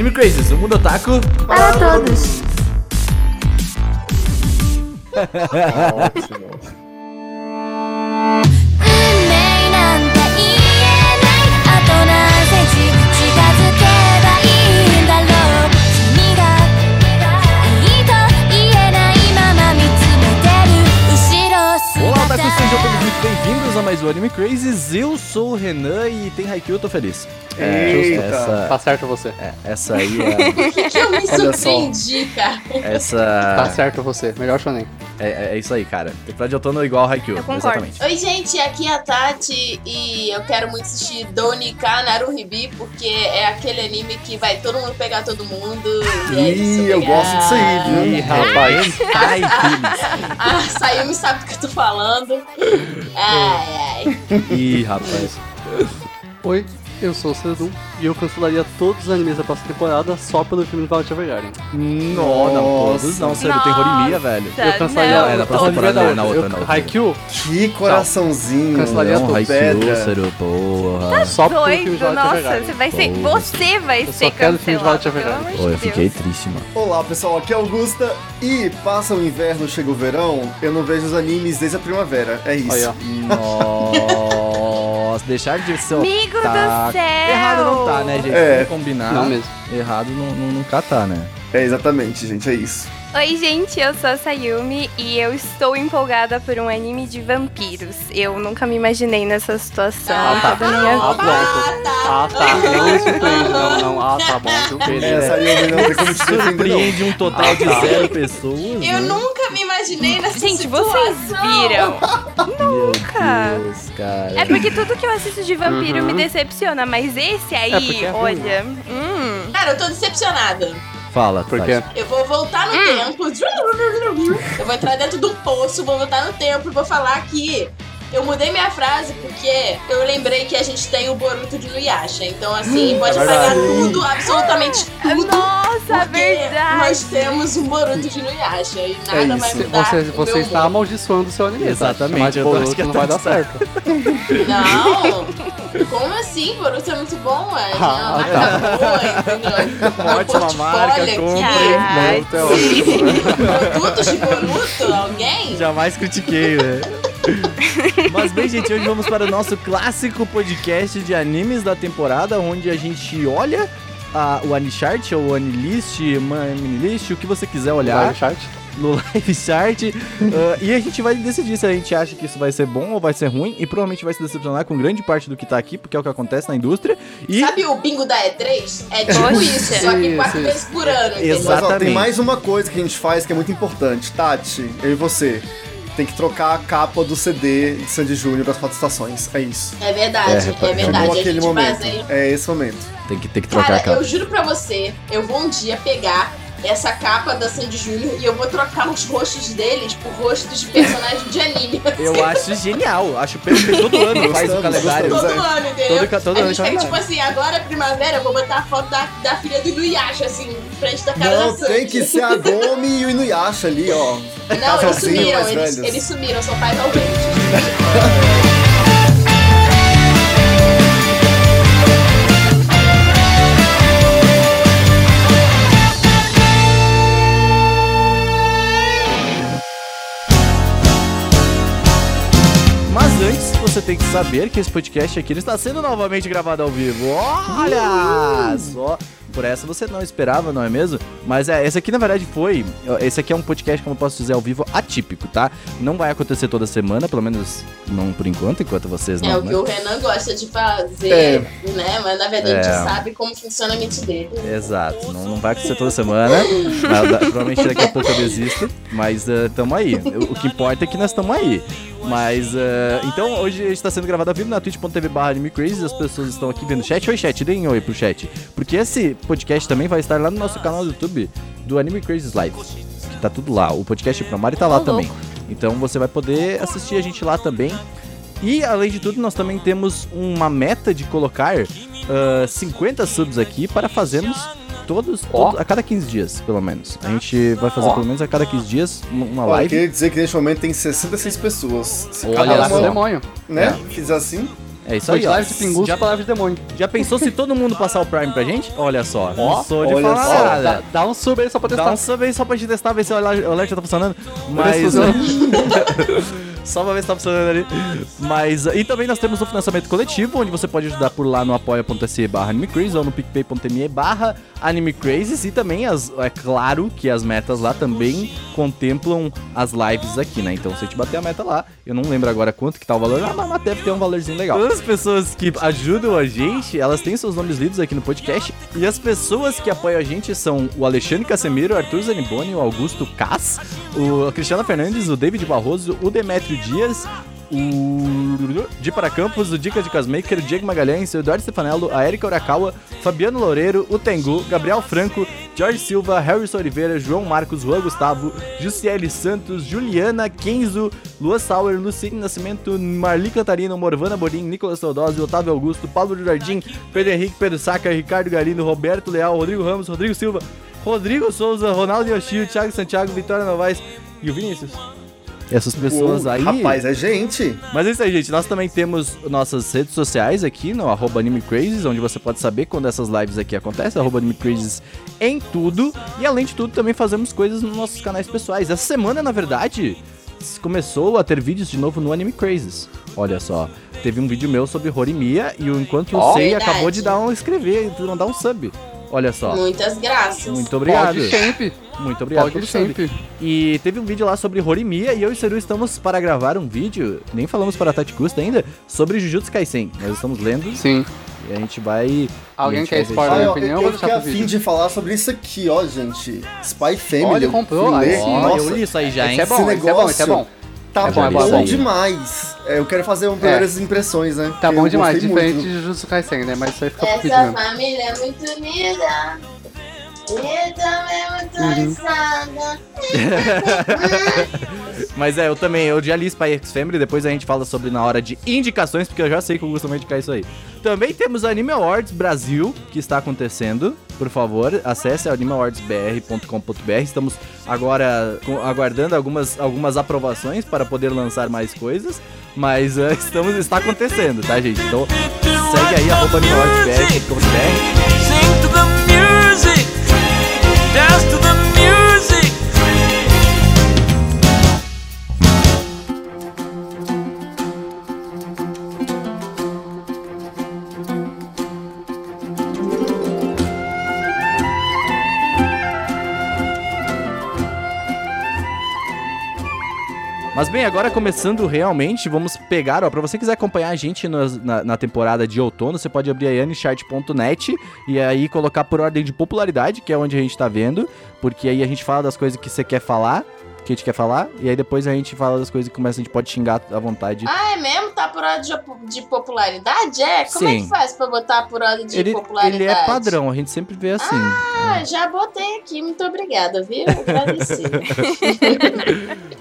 Anime Crazes, o mundo otaku para, todos. Olá, Otaku, sejam todos muito bem-vindos a mais um Anime Crazes. Eu sou o Renan e tem Haikyuu, eu tô feliz. Eita. essa, Tá certo você. é, essa aí é, que eu me surpreendi, cara. Tá essa, certo você. Melhor shonen. É, é isso aí, cara. Temporada de outono igual ao Haikyuu, Eu concordo. exatamente. Oi, gente, aqui é a Tati e eu quero muito assistir Donika Naruhibi porque é aquele anime que vai todo mundo pegar todo mundo. E é isso, Ih, eu obrigada. gosto disso aí, viu? Ih, rapaz. Ai. Ah, Sayumi sabe do que eu tô falando. Ai, ai. Ih, rapaz. Oi, eu sou o Cedum e eu cancelaria todos os animes da próxima temporada só pelo filme de Violet Evergarden. Não, não todos não, sério, tem Horimiya, velho. Eu cancelaria não, é, na próxima temporada, da na outra. outra. Haikyuu, Que coraçãozinho. Cancelaria Não. Haikyuu, pedra. sério, porra. só pelo filme de Doido, Violet nossa, Evergarden. você vai ser. Você vai Eu só ser quero filme de cancelado. Violet Evergarden. Pô, eu fiquei Deus. triste, mano. Olá pessoal, aqui é Augusta e passa o inverno, chega o verão, eu não vejo os animes desde a primavera, é isso. Aí, ó. Nossa, deixar de ser Amigo do céu! Errado não tá, né, gente? É. Vamos combinar. Não mesmo. Errado não, não, nunca tá, né? É exatamente, gente, é isso. Oi, gente, eu sou a Sayumi e eu estou empolgada por um anime de vampiros. Eu nunca me imaginei nessa situação Ah, em toda minha Ah, vida. pronto. Ah, tá. Não me surpreende, não, não. Ah, tá bom. Surpreende. Essa aí eu não tem como te. Surpreende um total de zero pessoas. Eu né? nunca me imaginei nessa Gente, situação. vocês viram? Nunca. Deus, cara. É porque tudo que eu assisto de vampiro Uhum. me decepciona, mas esse aí, É porque é olha. Hum. Cara, eu tô decepcionada. Fala, Por Tati. quê? Eu vou voltar no tempo. Eu vou entrar dentro do poço, vou voltar no tempo e vou falar que eu mudei minha frase porque eu lembrei que a gente tem o Boruto de Nuyasha. Então, assim, pode É apagar tudo, absolutamente tudo. Nossa, Porque verdade. nós temos um Boruto de Nuyasha e nada É vai isso. mudar. Você, o você meu está humor. amaldiçoando o seu anime. tá? Exatamente, acho Boruto que não tá vai dar certo. certo. Não! Como assim? Boruto é muito bom, é. Ah, uma marca boa, entendeu? Uma ótima marca, aqui. comprem. Ai, Boruto é ótimo. Produtos de Boruto? Alguém? Jamais critiquei, né? Mas bem, gente, hoje vamos para o nosso clássico podcast de animes da temporada, onde a gente olha a- o Anichart ou o Anilist, Manilist, o que você quiser olhar Live chart. no Live Chart. ah, e a gente vai decidir se a gente acha que isso vai ser bom ou vai ser ruim. E provavelmente vai se decepcionar com grande parte do que tá aqui, porque é o que acontece na indústria. E Sabe o bingo da E3? É tipo isso, só que quatro vezes por ano, entendeu? Mas ó, Exatamente. tem mais uma coisa que a gente faz que é muito importante. Tati, eu e você. Tem que trocar a capa do CD de Sandy Júnior das quatro estações. É isso. É verdade, É, é, verdade. Chegou aquele momento. baseia. É esse momento. tem que, tem que trocar Cara, a capa. eu juro pra você, eu vou um dia pegar essa capa da Sandy Júnior e eu vou trocar os rostos deles por rostos de personagens de anime. Eu acho genial. Acho perfeito. Todo ano faz o calendário. Todo ano, entendeu? Todo todo a ano gente tipo assim, agora é primavera, eu vou botar a foto da, da filha do Inuyasha, assim, em frente da cara Não, da Sandy. tem que ser a Gomi e o Inuyasha ali, ó. Não, eles sumiram, eles, eles sumiram, são pais ausentes. você tem que saber que esse podcast aqui está sendo novamente gravado ao vivo. Olha só! Por essa você não esperava, não é mesmo? Mas é, esse aqui na verdade foi. Esse aqui é um podcast, como eu posso dizer, ao vivo atípico, tá? Não vai acontecer toda semana, pelo menos não por enquanto, enquanto vocês não. É o né? que o Renan gosta de fazer, É. né? Mas na verdade a É. gente sabe como funciona a mente dele. Exato, não, não vai acontecer toda semana. Nada- provavelmente daqui a pouco eu desisto. Mas uh, tamo aí. O, o que importa é que nós estamos aí. Mas, uh, então, hoje está sendo gravado ao vivo na twitch.tv barra animecrazy. As pessoas estão aqui vendo o chat. Oi, chat, deem oi pro chat. Porque esse podcast também vai estar lá no nosso canal do YouTube do Anime Crazy Live. Que tá tudo lá. O podcast Pro Mari tá lá também. Então você vai poder assistir a gente lá também. E além de tudo, nós também temos uma meta de colocar ah, 50 subs aqui para fazermos todos, todos- a cada 15 dias, pelo menos. A gente vai fazer Ó. pelo menos a cada 15 dias uma Olha, eu live. queria dizer que neste momento tem 66 pessoas. Se Olha cada uma, demônio. né, É. fizer assim, É isso aí, ó. live de pinguço Já, live de demônio. já pensou se todo mundo passar o Prime pra gente? Olha só, não sou de olha falar só. nada. Dá, dá um sub aí só pra testar. Dá um sub aí só pra gente testar, ver se o alert o alert já tá funcionando. Mas. só pra ver se tá funcionando ali. Mas. E também nós temos o financiamento coletivo, onde você pode ajudar por lá no apoia.se barra animecrazy ou no picpay.me barra animecrazes. E também, as, é claro que as metas lá também contemplam as lives aqui, né? Então se a gente bater a meta lá, eu não lembro agora quanto que tá o valor, ah, mas deve ter um valorzinho legal. Todas as pessoas que ajudam a gente, elas têm seus nomes lidos aqui no podcast. E as pessoas que apoiam a gente são o Alexandre Casemiro, o Arthur Zaniboni, o Augusto Cass, o Cristiano Fernandes, o David Barroso, o Dias, o Di para Campos, o Dica de Casmaker, o Diego Magalhães, o Eduardo Stefanello, a Erika Urakawa, Fabiano Loureiro, o Tengu, Gabriel Franco, Jorge Silva, Harrison Oliveira, João Marcos, Juan Gustavo, Jussiele Santos, Juliana, Kenzo, Lua Sauer, Lucine Nascimento, Marli Cantarino, Morvana Borim, Nicolas Teodosio, Otávio Augusto, Paulo Jardim, Pedro Henrique, Pedro Saca, Ricardo Galindo, Roberto Leal, Rodrigo Ramos, Rodrigo Silva, Rodrigo Souza, Ronaldo Yoshio, Thiago Santiago, Vitória Novaes e o Vinícius. Essas pessoas Uou, aí. Rapaz, é gente. Mas é isso aí, gente. Nós também temos nossas redes sociais aqui no arroba AnimeCrazes, onde você pode saber quando essas lives aqui acontecem, arroba AnimeCrazes em tudo. E além de tudo, também fazemos coisas nos nossos canais pessoais. Essa semana, na verdade, começou a ter vídeos de novo no Anime Crazes. Olha só, teve um vídeo meu sobre Horimiya e o Enquanto Eu Ó. Sei acabou de dar um inscrever, de mandar um sub. Olha só. Muitas graças. Muito obrigado. Pode sempre. Muito obrigado Pode sempre. E teve um vídeo lá sobre Horimiya e eu e o Seru estamos para gravar um vídeo, nem falamos para a Tati Custa ainda, sobre Jujutsu Kaisen. Nós estamos lendo Sim. e a gente vai... a Alguém gente quer spoiler? Ah, deixar- minha eu, opinião, eu, eu eu fiquei pro a fim vídeo. de falar sobre isso aqui, ó, gente. Spy Family. Olha, eu comprou. Ó, Nossa, eu li isso aí já, hein? Esse é bom, Esse esse é bom, esse é bom. Tá É bom, é bom, é demais. É, eu quero fazer um primeiras impressões, né? Tá bom eu demais, diferente muito. de Jujutsu Kaisen, né? Mas isso aí fica Essa família é muito unida. E também muito oriçada. Mas é, eu também, eu já li Spy X Family, depois a gente fala sobre na hora de indicações, porque eu já sei que eu costumo indicar isso aí. Também temos Anime Awards Brasil, que está acontecendo. Por favor, acesse animeawardsbr.com.br. Estamos agora aguardando algumas, algumas aprovações para poder lançar mais coisas. Mas eh, estamos, está acontecendo, tá, gente? Então segue aí, arroba animeawardsbr.com.br. dance to Mas bem, agora começando realmente, vamos pegar, ó, pra você quiser acompanhar a gente nas- na, na temporada de outono, você pode abrir aí anichart.net e aí colocar por ordem de popularidade, que é onde a gente tá vendo, porque aí a gente fala das coisas que você quer falar, que a gente quer falar, e aí depois a gente fala das coisas que começa, a gente pode xingar à vontade. Ah, é mesmo? Tá por ordem de, de popularidade? É? Como é Sim. que faz pra botar por ordem de ele, popularidade? ele é padrão, a gente sempre vê assim. Ah, já botei aqui. Muito obrigada, viu? Agradeci.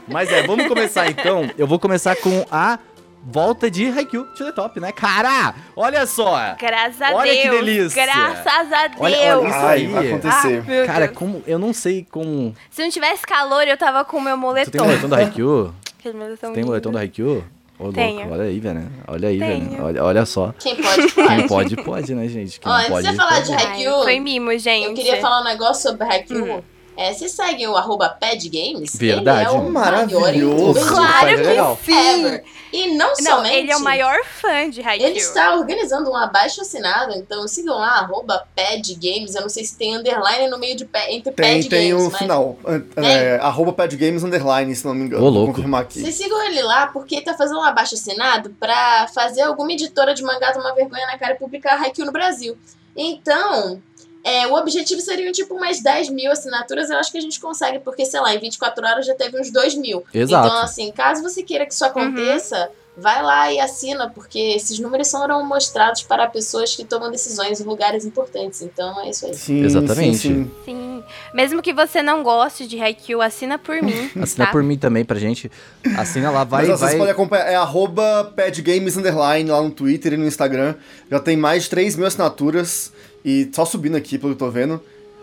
Mas é, vamos começar então. Eu vou começar com a volta de Haikyuu to the top, né? Cara, olha só. Graças a Olha Deus. que delícia. Graças a Deus. Olha- olha isso Ai, aí. vai Ah, acontecer. meu Cara, Deus. como eu não sei como. Se não tivesse calor, eu tava com o meu Tu moletom. tem moletom da Haikyuu? Tu tem moletom da Haikyuu? Ô, louco, Tenho. olha aí, velho. Olha aí, velho. Olha, olha só. Quem pode, Quem pode. pode, pode, né, gente? Quem Ó, antes pode, de falar de pode. Ai, Haikyuu, Foi mimo, gente. Eu queria falar um negócio sobre Haikyuu. Hum. É, vocês seguem o arroba Padgames? Verdade. Ele é o Maravilhoso. maior youtuber Claro é que legal. sim. ever. E não, Não, somente... ele é o maior fã de Haikyuu. Ele está organizando um abaixo assinado, então sigam lá, arroba Padgames. Eu não sei se tem underline no meio de pa- entre Tem, Padgames, tem o mas... final. É, arroba padgames underline, se não me engano. Ô, Vou louco. confirmar aqui. Vocês sigam ele lá porque ele tá fazendo um abaixo assinado pra fazer alguma editora de mangá tomar vergonha na cara e publicar Haikyuu no Brasil. Então, é, o objetivo seriam tipo umas 10 mil assinaturas. Eu acho que a gente consegue, porque, sei lá, em 24 horas já teve uns 2 mil. Exato. Então, assim, caso você queira que isso aconteça, vai lá e assina, porque esses números serão mostrados para pessoas que tomam decisões em lugares importantes. Então, é isso aí. Sim, Exatamente. sim, sim. Sim. Mesmo que você não goste de Haikyuu, assina por mim. Assina tá? por mim também pra gente. Assina lá, vai, Mas ó, vocês vai. podem acompanhar, é arroba padgames underline lá no Twitter e no Instagram. Já tem mais de 3 mil assinaturas e só subindo aqui, pelo que eu tô vendo.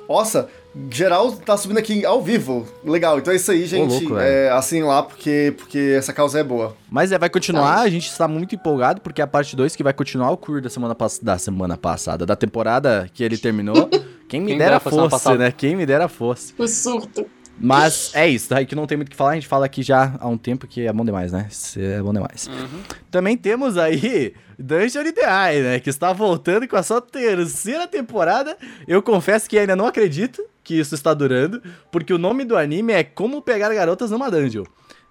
Nossa, geral tá subindo aqui ao vivo. Legal, então é isso aí, gente. louco, é, assim lá, porque, porque essa causa é boa. Mas é, vai continuar, a gente está muito empolgado, porque é a parte 2 que vai continuar o cur da semana, pass da semana passada, da temporada que ele terminou. Quem me Quem dera dera fosse passada. né? Quem me dera fosse. O surto. Mas é isso, daí que não tem muito o que falar, a gente fala aqui já há um tempo que é bom demais, né? Isso é bom demais. Também temos aí Dungeon Ideai, né? Que está voltando com a sua terceira temporada. Eu confesso que ainda não acredito que isso está durando, porque o nome do anime é Como Pegar Garotas numa Dungeon.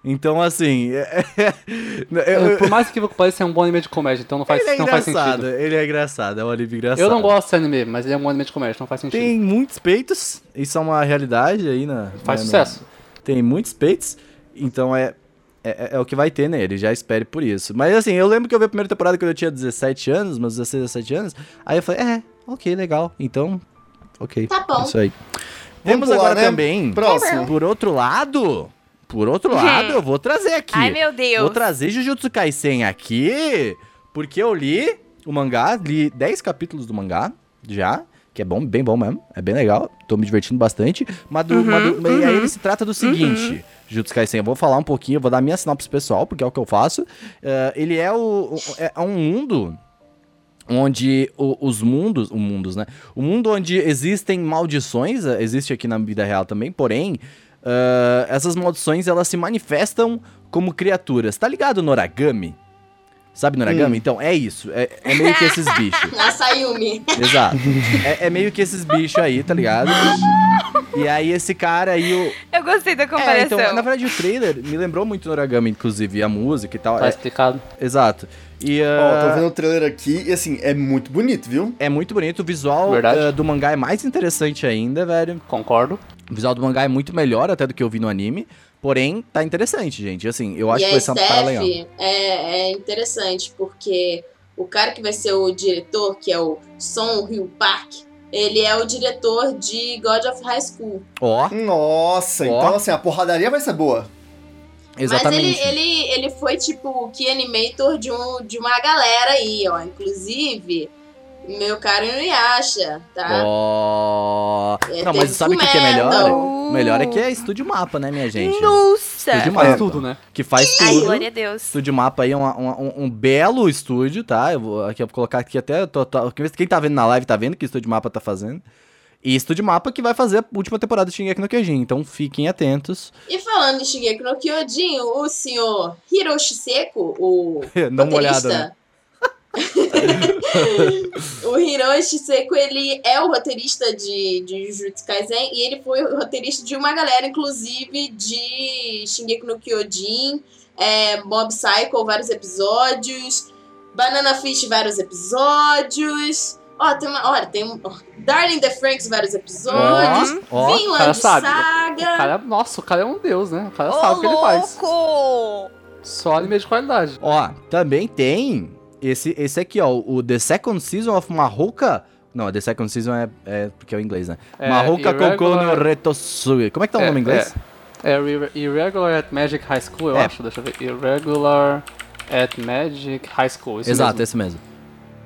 Então, assim. é- eu- Por mais que pareça, é um bom anime de comédia, então não faz, ele é não faz sentido. ele é engraçado, é um anime engraçado. Eu não gosto desse anime, mas ele é um anime de comédia, não faz sentido. Tem muitos peitos, isso é uma realidade aí na. Faz né, no- sucesso. tem muitos peitos, então é, é, é o que vai ter nele, já espere por isso. Mas assim, eu lembro que eu vi a primeira temporada quando eu tinha 17 anos, meus 16, 17 anos, aí eu falei, é, ok, legal, então, ok. Tá bom. Isso aí. Vamos Temos pular, agora né? também, Próximo. por outro lado, por outro lado, eu vou trazer aqui. Ai, meu Deus. Vou trazer Jujutsu Kaisen aqui, porque eu li o mangá, li 10 capítulos do mangá, já, que é bom, bem bom mesmo, é bem legal, tô me divertindo bastante, mas, do, mas do- mas aí ele se trata do seguinte, Jujutsu Kaisen, eu vou falar um pouquinho, vou dar minha sinopse pessoal, porque é o que eu faço, Eh, ele é, o, o- é um mundo onde o- os mundos, o mundos, né? O mundo onde existem maldições, eh, existe aqui na vida real também, porém, eh, essas maldições elas se manifestam como criaturas. Tá ligado no origami? Sabe no origami? Então, é isso. É, é meio que esses bichos. Na Sayumi. Exato. É, é meio que esses bichos aí, tá ligado? E aí esse cara aí, o... Eu gostei da É, comparação. então, na verdade o trailer me lembrou muito no origami, inclusive, a música e tal. Tá É, explicado. exato. E, Ó, ah, tô vendo o trailer aqui e assim, é muito bonito, viu? É muito bonito, o visual eh, do mangá é mais interessante ainda, velho. Concordo. O visual do mangá é muito melhor até do que eu vi no anime. Porém, tá interessante, gente. Assim, eu acho e que vai ser uma parada legal. É, é interessante, porque o cara que vai ser o diretor, que é o Son Ryu Park, ele é o diretor de God of High School. Ó, Nossa, Ó. então assim, a porradaria vai ser boa. exatamente. Mas ele, ele, ele foi, tipo, o key animator de, um, de uma galera aí, ó. Inclusive, meu caro Inuyasha, tá? Ó. É, Não, mas sabe o que, que é melhor? O melhor é que é Estúdio Mapa, né, minha gente? Nossa! Estúdio Faz Mapa. tudo, né? Que faz Ai, tudo. glória a Deus. Estúdio Mapa aí é uma- uma- um, um belo estúdio, tá? Eu vou, aqui, eu vou colocar aqui até. tô- tô- quem tá vendo na live tá vendo o que o Estúdio Mapa tá fazendo. E Estúdio Mapa que vai fazer a última temporada de Shingeki no Kyojin. Então fiquem atentos. E falando em Shigeki no Kyojin, o senhor Hiroshi Seko, o Dá uma olhada, né? o Hiroshi Seko, ele é o roteirista de, de Jujutsu Kaisen e ele foi o roteirista de uma galera, inclusive, de Shingeki no Kyojin, é, Mob Psycho, vários episódios, Banana Fish, vários episódios... Ó, tem uma... Olha, tem um... Darling the Franks, vários episódios. Ó, ó. Vinland cara sabe. Saga... O cara, nossa, o cara é um deus, né? O cara Ô, sabe o que ele faz. louco! Só anime de qualidade. Ó, também tem esse, esse aqui, ó, o The Second Season of Mahoka. Não, The Second Season é, é porque é o inglês, né? É, Mahoka Irregular- Koko no Retosui. Como é que tá o É, nome em inglês? É, é Irre- Irregular at Magic High School, eu É. acho. Deixa eu ver. Irregular at Magic High School. isso Exato, mesmo. esse mesmo.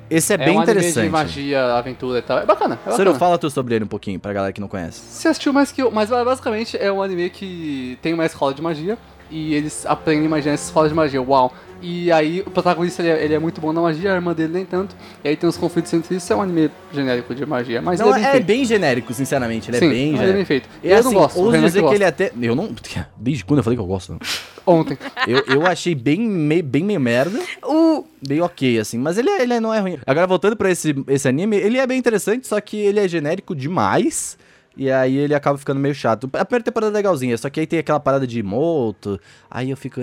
Esse é, É bem um anime interessante. de magia, aventura e tal. É bacana, é bacana. fala tu sobre ele um pouquinho, pra galera que não conhece. Você assistiu mais que eu, mas basicamente é um anime que tem uma escola de magia e eles aprendem magia nessa escola de magia. Uau! E aí o protagonista ele é, ele é muito bom na magia, a irmã dele nem tanto. E aí tem uns conflitos entre isso. É um anime genérico de magia, mas não, ele é bem é feito. bem genérico, sinceramente. Ele Sim, é bem ele é genérico. bem feito. Eu assim, não gosto. ouso dizer que gosta. ele é até. Eu não. Desde quando eu falei que eu gosto? Não. Ontem. Eu, eu achei bem meio, bem meio merda. O... Bem ok, assim. Mas ele, é- ele não é ruim. Agora, voltando pra esse, esse anime, ele é bem interessante, só que ele é genérico demais. E aí ele acaba ficando meio chato. A primeira temporada é legalzinha, só que aí tem aquela parada de moto. Aí eu fico.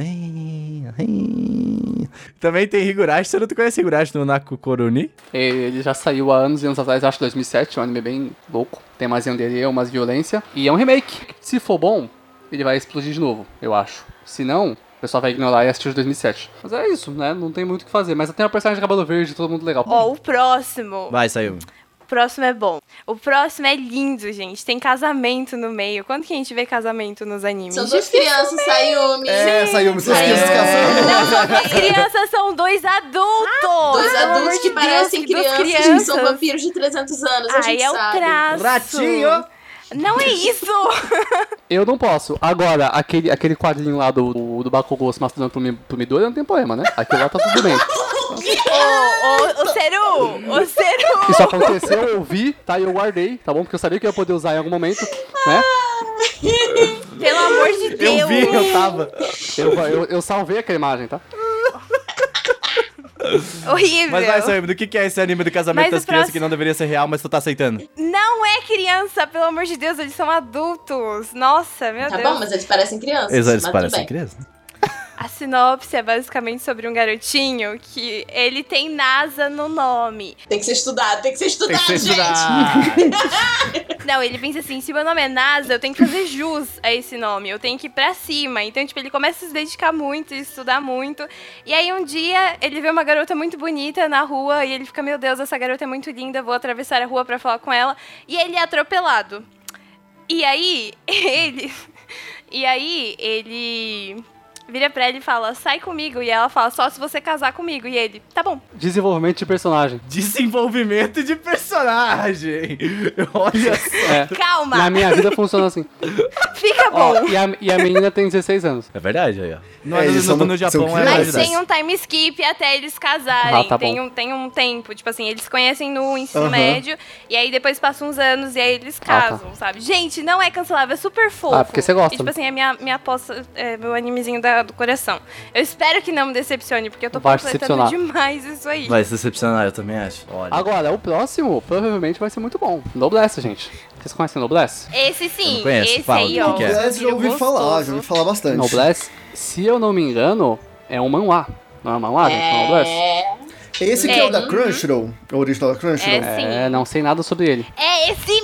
Também tem Higurashi. Você não conhece Higurashi no Naku Koroni? Ele já saiu há anos e anos atrás, acho que 2007, é um anime bem louco. Tem mais yandere, umas violência. E é um remake. Se for bom, ele vai explodir de novo, eu acho. Se não, o pessoal vai ignorar e assistir de 2007. Mas é isso, né? Não tem muito o que fazer. Mas tem uma personagem de cabelo verde, todo mundo legal. Ó, o próximo. Vai, saiu. O próximo é bom. O próximo é lindo, gente. Tem casamento no meio. Quando que a gente vê casamento nos animes? São duas crianças, Sayumi. É, Sayumi, suas É. crianças casando. Não são duas crianças, são dois adultos! Dois Pelo adultos que de parecem que crianças, que são vampiros de 300 anos, a Aí gente é o sabe. traço. Ratinho! Não é isso! Eu não posso. Agora, aquele, aquele quadrinho lá do, do, do Bakugou se masturando pro, Mi- pro Midori não tem problema, né? Aquilo lá tá tudo bem. Ô, ô, ô, Seru! Ô, Seru! Isso aconteceu, eu vi, tá? E eu guardei, tá bom? Porque eu sabia que eu ia poder usar em algum momento, né? Pelo amor de Deus! Eu vi, eu tava. Eu, eu, eu salvei aquela imagem, tá? Horrível! Mas vai, Sam, do que, que é esse anime do casamento Mas das crianças próximo- que não deveria ser real, mas tu tá aceitando? Não é criança, pelo amor de Deus, eles são adultos. Nossa, meu Tá Deus. bom, mas eles parecem crianças. Eles, eles parecem crianças. A sinopse é basicamente sobre um garotinho que ele tem NASA no nome. Tem que ser estudado, tem que ser Tem estudado, que ser gente. estudado. Não, ele pensa assim, se meu nome é NASA, eu tenho que fazer jus a esse nome, eu tenho que ir pra cima. Então, tipo, ele começa a se dedicar muito, estudar muito. E aí um dia ele vê uma garota muito bonita na rua e ele fica, meu Deus, essa garota é muito linda, vou atravessar a rua pra falar com ela. E ele é atropelado. E aí, ele. E aí, ele vira pra ela e fala, sai comigo. E ela fala, só se você casar comigo. E ele, tá bom. Desenvolvimento de personagem. Desenvolvimento de personagem. Olha só. É. Calma, Na minha vida funciona assim. fica bom. Ó, e a, e a menina tem 16 anos. É verdade aí, ó. No, É, no- eles no- são- no Japão é. Mas tem um time skip até eles casarem. Ah, tá tem, bom. um, tem um tempo. Tipo assim, eles se conhecem no ensino médio. E aí depois passam uns anos e aí eles Ah, tá. casam, sabe? Gente, não é cancelável, é super fofo. Ah, porque você gosta, E, tipo né? assim, é minha, minha aposta, é meu animezinho da- do coração. Eu espero que não me decepcione, porque eu tô Vai completando demais isso aí. Vai se decepcionar, eu também acho. Olha. Agora, o próximo provavelmente vai ser muito bom. Noblesse, gente. Vocês conhecem Noblesse? Esse sim, conheço, esse fala, aí, o ó. que que é? Noblesse já ouvi falar, já ouvi falar bastante. Noblesse, se eu não me engano, é um manhwa. Não é um manhwa, gente? Noblesse? É. Esse aqui é, É. o da Crunchyroll, o original da Crunchyroll. É. Sim. É, não sei nada sobre ele. É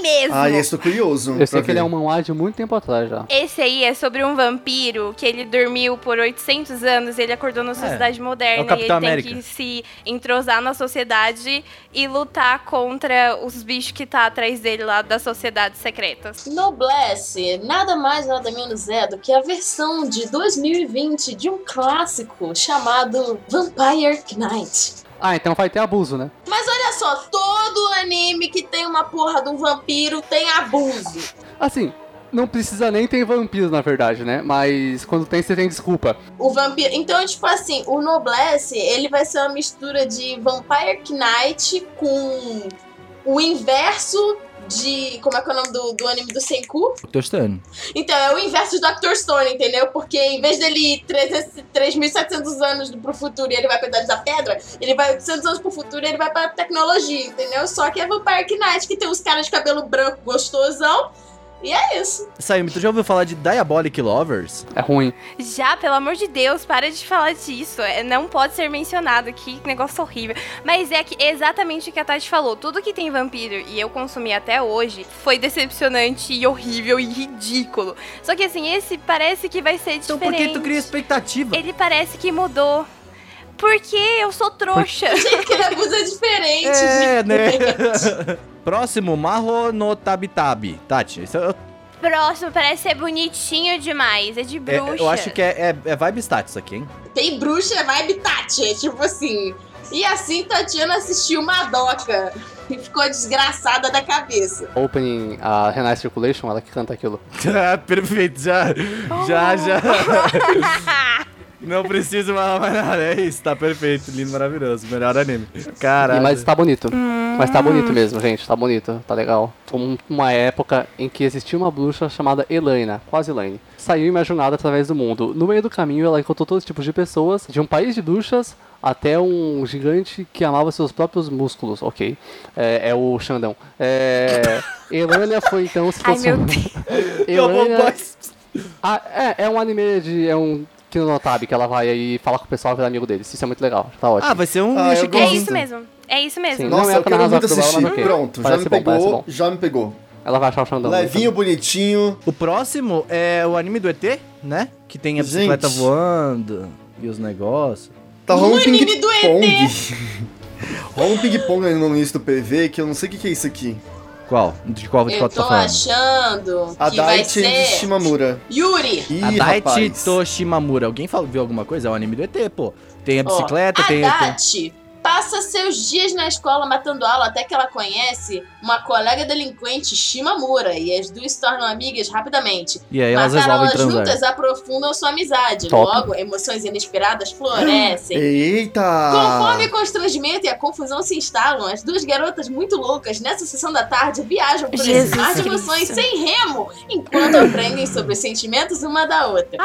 mesmo. Ah, esse tô curioso. Eu sei pra que ele ver. é um manhwa de muito tempo atrás já. Esse aí é sobre um vampiro que ele dormiu por 800 anos, ele acordou na sociedade moderna é o e ele Capitão tem América. que se entrosar na sociedade e lutar contra os bichos que tá atrás dele lá das sociedades secretas. Noblesse, nada mais nada menos é do que a versão de 2020 de um clássico chamado Vampire Knight. Ah, então vai ter abuso, né? Mas olha só, todo anime que tem uma porra de um vampiro tem abuso. Assim, não precisa nem ter vampiros, na verdade, né? Mas quando tem, você tem desculpa. O vampiro. Então, tipo assim, o Noblesse, ele vai ser uma mistura de Vampire Knight com o inverso de. Como é que é o nome do, do anime do Senku? Tô estranho. Então, é o inverso de Dr. Stone, entendeu? Porque em vez dele ir 300 3.700 anos pro futuro e ele vai pra Idade da Pedra, ele vai 800 anos pro futuro e ele vai pra tecnologia, entendeu? Só que é Vampire Knight, que tem os caras de cabelo branco gostosão. E é isso. Sayumi, tu já ouviu falar de Diabolic Lovers? É ruim. Já, pelo amor de Deus, para de falar disso. É, não pode ser mencionado. Que negócio horrível. Mas é que exatamente o que a Tati falou. Tudo que tem vampiro e eu consumi até hoje foi decepcionante e horrível e ridículo. Só que assim, esse parece que vai ser Então diferente. por que tu cria expectativa? Ele parece que mudou. Porque eu sou trouxa. Gente, que é diferente. É, né? Próximo, Marro no Tabitabi. Tati, esse é, Próximo parece ser bonitinho demais. É de é- bruxa. eu acho que é, é, é vibe status aqui, hein? Tem bruxa, é vibe Tati, é tipo assim. E assim Tatiana assistiu Madoka e ficou desgraçada da cabeça. Opening, a Renai Circulation, ela que canta aquilo. Ah, Perfeito, já, já, já. Não preciso falar mais nada, é isso, tá perfeito, lindo, maravilhoso, melhor anime. Caralho. E, mas tá bonito. Mas tá bonito mesmo, gente. Tá bonito, tá legal. Foi uma época em que existia uma bruxa chamada Elaine, quase Elaine. Saiu em uma jornada através do mundo. No meio do caminho, ela encontrou todos os tipos de pessoas, de um país de bruxas até um gigante que amava seus próprios músculos. Ok. É, é o Xandão. É, Elaine foi então se Ai, meu transformando. Eu vou- Elaine- Ah, é, é um anime de. É um Kinonotabi que ela vai aí falar com o pessoal virar amigo deles. Isso é muito legal. Tá ótimo. Ah, vai ser um Ah. É isso mesmo. É isso mesmo. Sim. Não Nossa, é eu pra quero muito assistir. ok. Pronto, já me bom, parece pegou, bom. já me pegou. Ela vai achar o Xandão. Levinho, bonitinho. O próximo é o anime do ET, né? Que tem a bicicleta Gente. voando e os negócios. Tá rolando um anime do ping-pong. Rola um ping-pong ali no início do PV que eu não sei o que que é isso aqui. Qual? De qual, de Eu qual tu tô tá falando? achando A que vai Daichi de ser Shimamura. Yuri. Ih, A Daichi rapaz. Toshimamura. Alguém viu alguma coisa? É o anime do ET, pô. Tem a bicicleta, a tem... tem... Passa seus dias na escola matando aula até que ela conhece uma colega delinquente, Shimamura, e as duas se tornam amigas rapidamente. E aí elas Matar resolvem elas transar. juntas aprofundam sua amizade. Top. Logo, emoções inesperadas florescem. Eita! Conforme o constrangimento e a confusão se instalam, as duas garotas muito loucas nessa sessão da tarde viajam por esse Jesus mar de emoções sem remo, enquanto aprendem sobre os sentimentos uma da outra.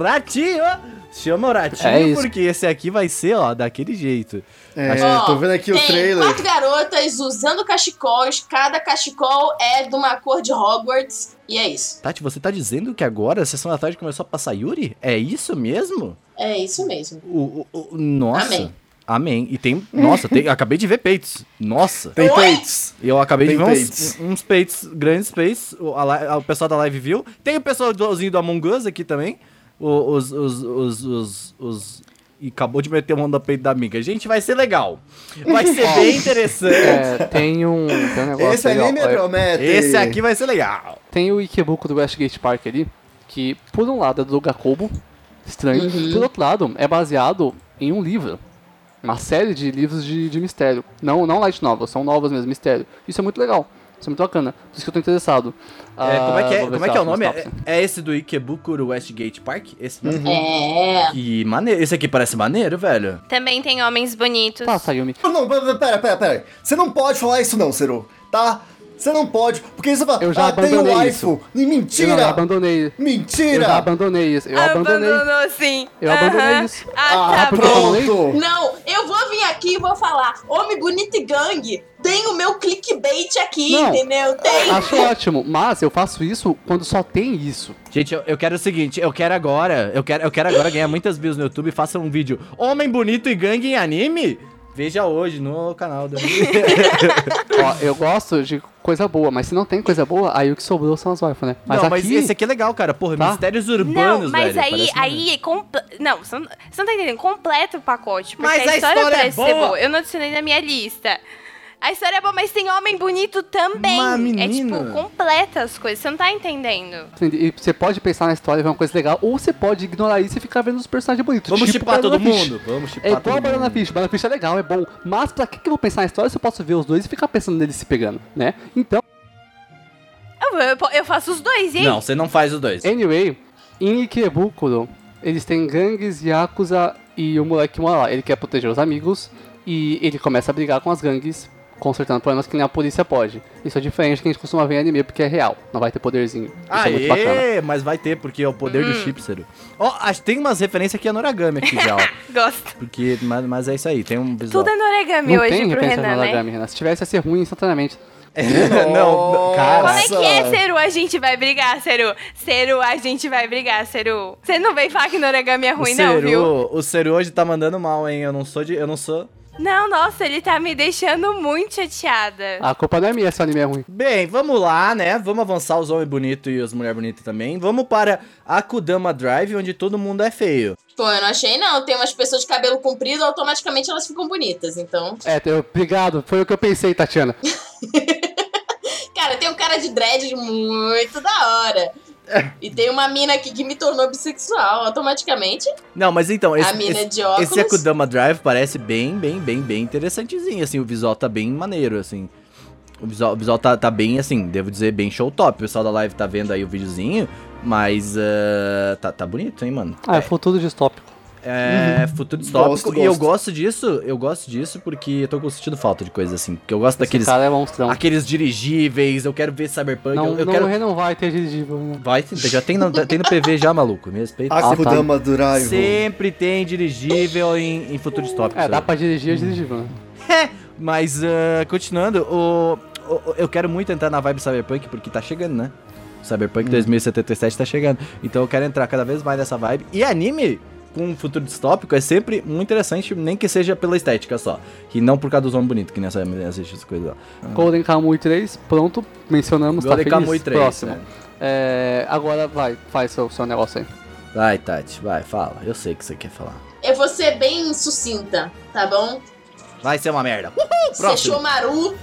Ratinho! Chama o ratinho, É isso. porque esse aqui vai ser, ó, daquele jeito. É, Ó, tô vendo aqui o trailer. quatro garotas usando cachecóis, cada cachecol é de uma cor de Hogwarts, e é isso. Tati, você tá dizendo que agora a sessão da tarde começou a passar Yuri? É isso mesmo? É isso mesmo. O, o- o- nossa. Amém. Amém. E tem. Nossa, tem, acabei de ver peitos. Nossa. Tem peitos. Eu acabei Tem de ver uns, peitos. uns peitos, grandes peitos. O, a li- o pessoal da live viu. Tem o pessoalzinho do Among Us aqui também. Os, os, os, os, os- E acabou de meter o mão no peito da amiga. Gente, vai ser legal. Vai ser bem interessante. É, tem um, tem um negócio Esse aí, ó, anime olha, promete. Esse aqui vai ser legal. Tem o Ikebuku do Westgate Park ali, que por um lado é do Gakobo, estranho, Uhum. por outro lado é baseado em um livro. Uma série de livros de, de mistério. Não, não light novels, são novas mesmo, mistério. Isso é muito legal. Isso é muito bacana. Por isso que eu tô interessado. É, como é que é, Ah, vou ver como é, que é o nome? É, é esse do Ikebukuro Westgate Park? Esse mesmo? É. Que maneiro. Esse aqui parece maneiro, velho. Também tem homens bonitos. Tá, Sayumi. Não, não, pera, pera, pera. Você não pode falar isso não, Ciro. Tá? Você não pode. Porque você fala, Eu já ah, tem o abandonei waifu. E Eu já mentira! abandonei. Eu já Mentira! abandonei isso. Eu abandonei. Abandonou sim. Eu abandonei Aham. isso. Ah, Ah, tá pronto! Não, eu vou vir aqui e vou falar. Homem bonito e gangue. Tem o meu clickbait aqui, Não. entendeu? Tem. Acho ótimo, mas eu faço isso quando só tem isso. Gente, eu, eu quero o seguinte, eu quero agora, eu quero, eu quero agora ganhar muitas views no YouTube e faça um vídeo Homem bonito e gangue em anime? Veja hoje no canal da Ó, eu gosto de coisa boa, mas se não tem coisa boa, aí o que sobrou são as waifus, né? Mas Não, aqui, mas esse aqui é legal, cara. Porra, Tá? mistérios urbanos, Não, mas velho. aí, aí, não, você não, você não tá entendendo, completa o pacote, porque Mas a a história, história é parece ser boa. boa. Eu não adicionei na minha lista. A história é boa, mas tem homem bonito também. É menina. tipo, completa as coisas, você não tá entendendo. e você pode pensar na história e ver uma coisa legal, ou você pode ignorar isso e ficar vendo os personagens bonitos. Vamos tipo chipar todo Banana Fish. mundo. Vamos chipar É igual todo a Banana mundo. Fish. Banana Fish é legal, é bom. Mas pra que, que eu vou pensar na história se eu posso ver os dois e ficar pensando neles se pegando, né? Então, Eu, eu, eu faço os dois, aí? Não, você não faz os dois. anyway, em Ikebukuro, eles têm gangues, Yakuza e o moleque mora lá. Ele quer proteger os amigos e ele começa a brigar com as gangues, consertando problemas que nem a polícia pode. Isso é diferente do que a gente costuma ver em anime, porque é real. Não vai ter poderzinho. Isso é muito bacana. Aê, mas vai ter, porque é o poder Hum. do Chipsero. Ó, acho que tem umas referências aqui a Noragami aqui já, ó. Gosto. Porque, mas, mas é isso aí, tem um visual. Tudo é norigami Não hoje tem pro referência Renan, né? Origami, Renan. Se tivesse, ia ser ruim instantaneamente. não, não, cara. Como é que é. Seru? A gente vai brigar, Seru. Seru, a gente vai brigar, Seru. Você não vem falar que no origami é O ruim, não, viu? O Seru hoje tá mandando mal, hein? Eu não sou de. Eu não sou. Não, nossa, ele tá me deixando muito chateada. A culpa não é minha se o anime é ruim. Bem, vamos lá, né? Vamos avançar os homens bonitos e as mulheres bonitas também. Vamos para Akudama Drive, onde todo mundo é feio. Pô, eu não achei não. Tem umas pessoas de cabelo comprido, automaticamente elas ficam bonitas. Então. É, eu- obrigado. Foi o que eu pensei, Tatiana. Cara, tem um cara de dread muito da hora. E tem uma mina aqui que me tornou bissexual automaticamente. Não, mas então, esse, a mina esse, de óculos. esse Akudama Drive parece bem, bem, bem, bem interessantezinho, assim. O visual tá bem maneiro, assim. O visual, o visual tá, tá bem, assim, devo dizer, bem show top. O pessoal da live tá vendo aí o videozinho, mas ah, tá, tá bonito, hein, mano? Ah, é futuro distópico. É, futuro distópico. Gosto, E eu gosto. gosto disso, eu gosto disso porque eu tô sentindo falta de coisas assim. Porque eu gosto daqueles, Esse cara é monstrão. aqueles dirigíveis, eu quero ver Cyberpunk, Não, eu, eu não, quero... não vai ter dirigível. Né? Vai, sim, já tem no, tem no PV já, maluco, me respeita. Ah, tá. Akudama Drive. Sempre tem dirigível em, em futuro distópico. É, sabe? dá pra dirigir, é dirigível. Né? Mas, ah, continuando, o, o- eu quero muito entrar na vibe Cyberpunk, porque tá chegando, né? Cyberpunk 2077 tá chegando. Então eu quero entrar cada vez mais nessa vibe. E anime com um futuro distópico é sempre muito interessante, nem que seja pela estética só. E não por causa dos homens bonitos, que nessa assiste essas coisas lá. Golden Kamui 3, pronto, mencionamos, Golden tá? Kamuy 3, Próximo. né? É, agora vai, faz seu, seu negócio aí. Vai, Tati, vai, fala. Eu sei o que você quer falar. Eu vou ser bem sucinta, tá bom? Vai ser uma merda. Se Próximo. Shomaru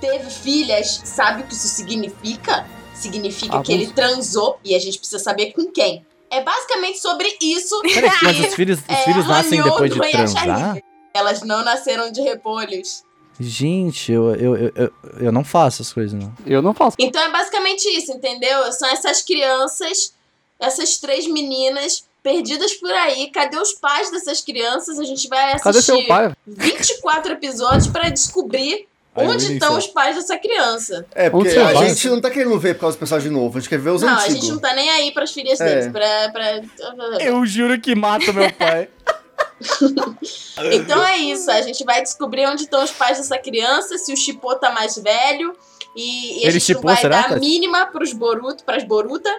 teve filhas, sabe o que isso significa? Significa que Abuso. ele transou e a gente precisa saber com quem. É basicamente sobre isso. Peraí, mas os filhos, os É, filhos nascem depois de transar? Elas não nasceram de repolhos. Gente, eu, eu, eu, eu, eu não faço as coisas, não. Eu não faço. Então é basicamente isso, entendeu? São essas crianças, essas três meninas perdidas por aí. Cadê os pais dessas crianças? A gente vai Cadê assistir seu pai? 24 episódios pra descobrir onde estão os pais dessa criança. É, porque a vai? gente não tá querendo ver por causa do personagem novo, a gente quer ver os não, a antigos. gente não tá nem aí pras filhas É. deles. Pra, pra... Eu juro que mato meu pai. Então é isso, a gente vai descobrir onde estão os pais dessa criança, se o Chipô tá mais velho. E, e a Ele gente não chipou, vai será, dar a mínima pros Boruto, pras Boruta.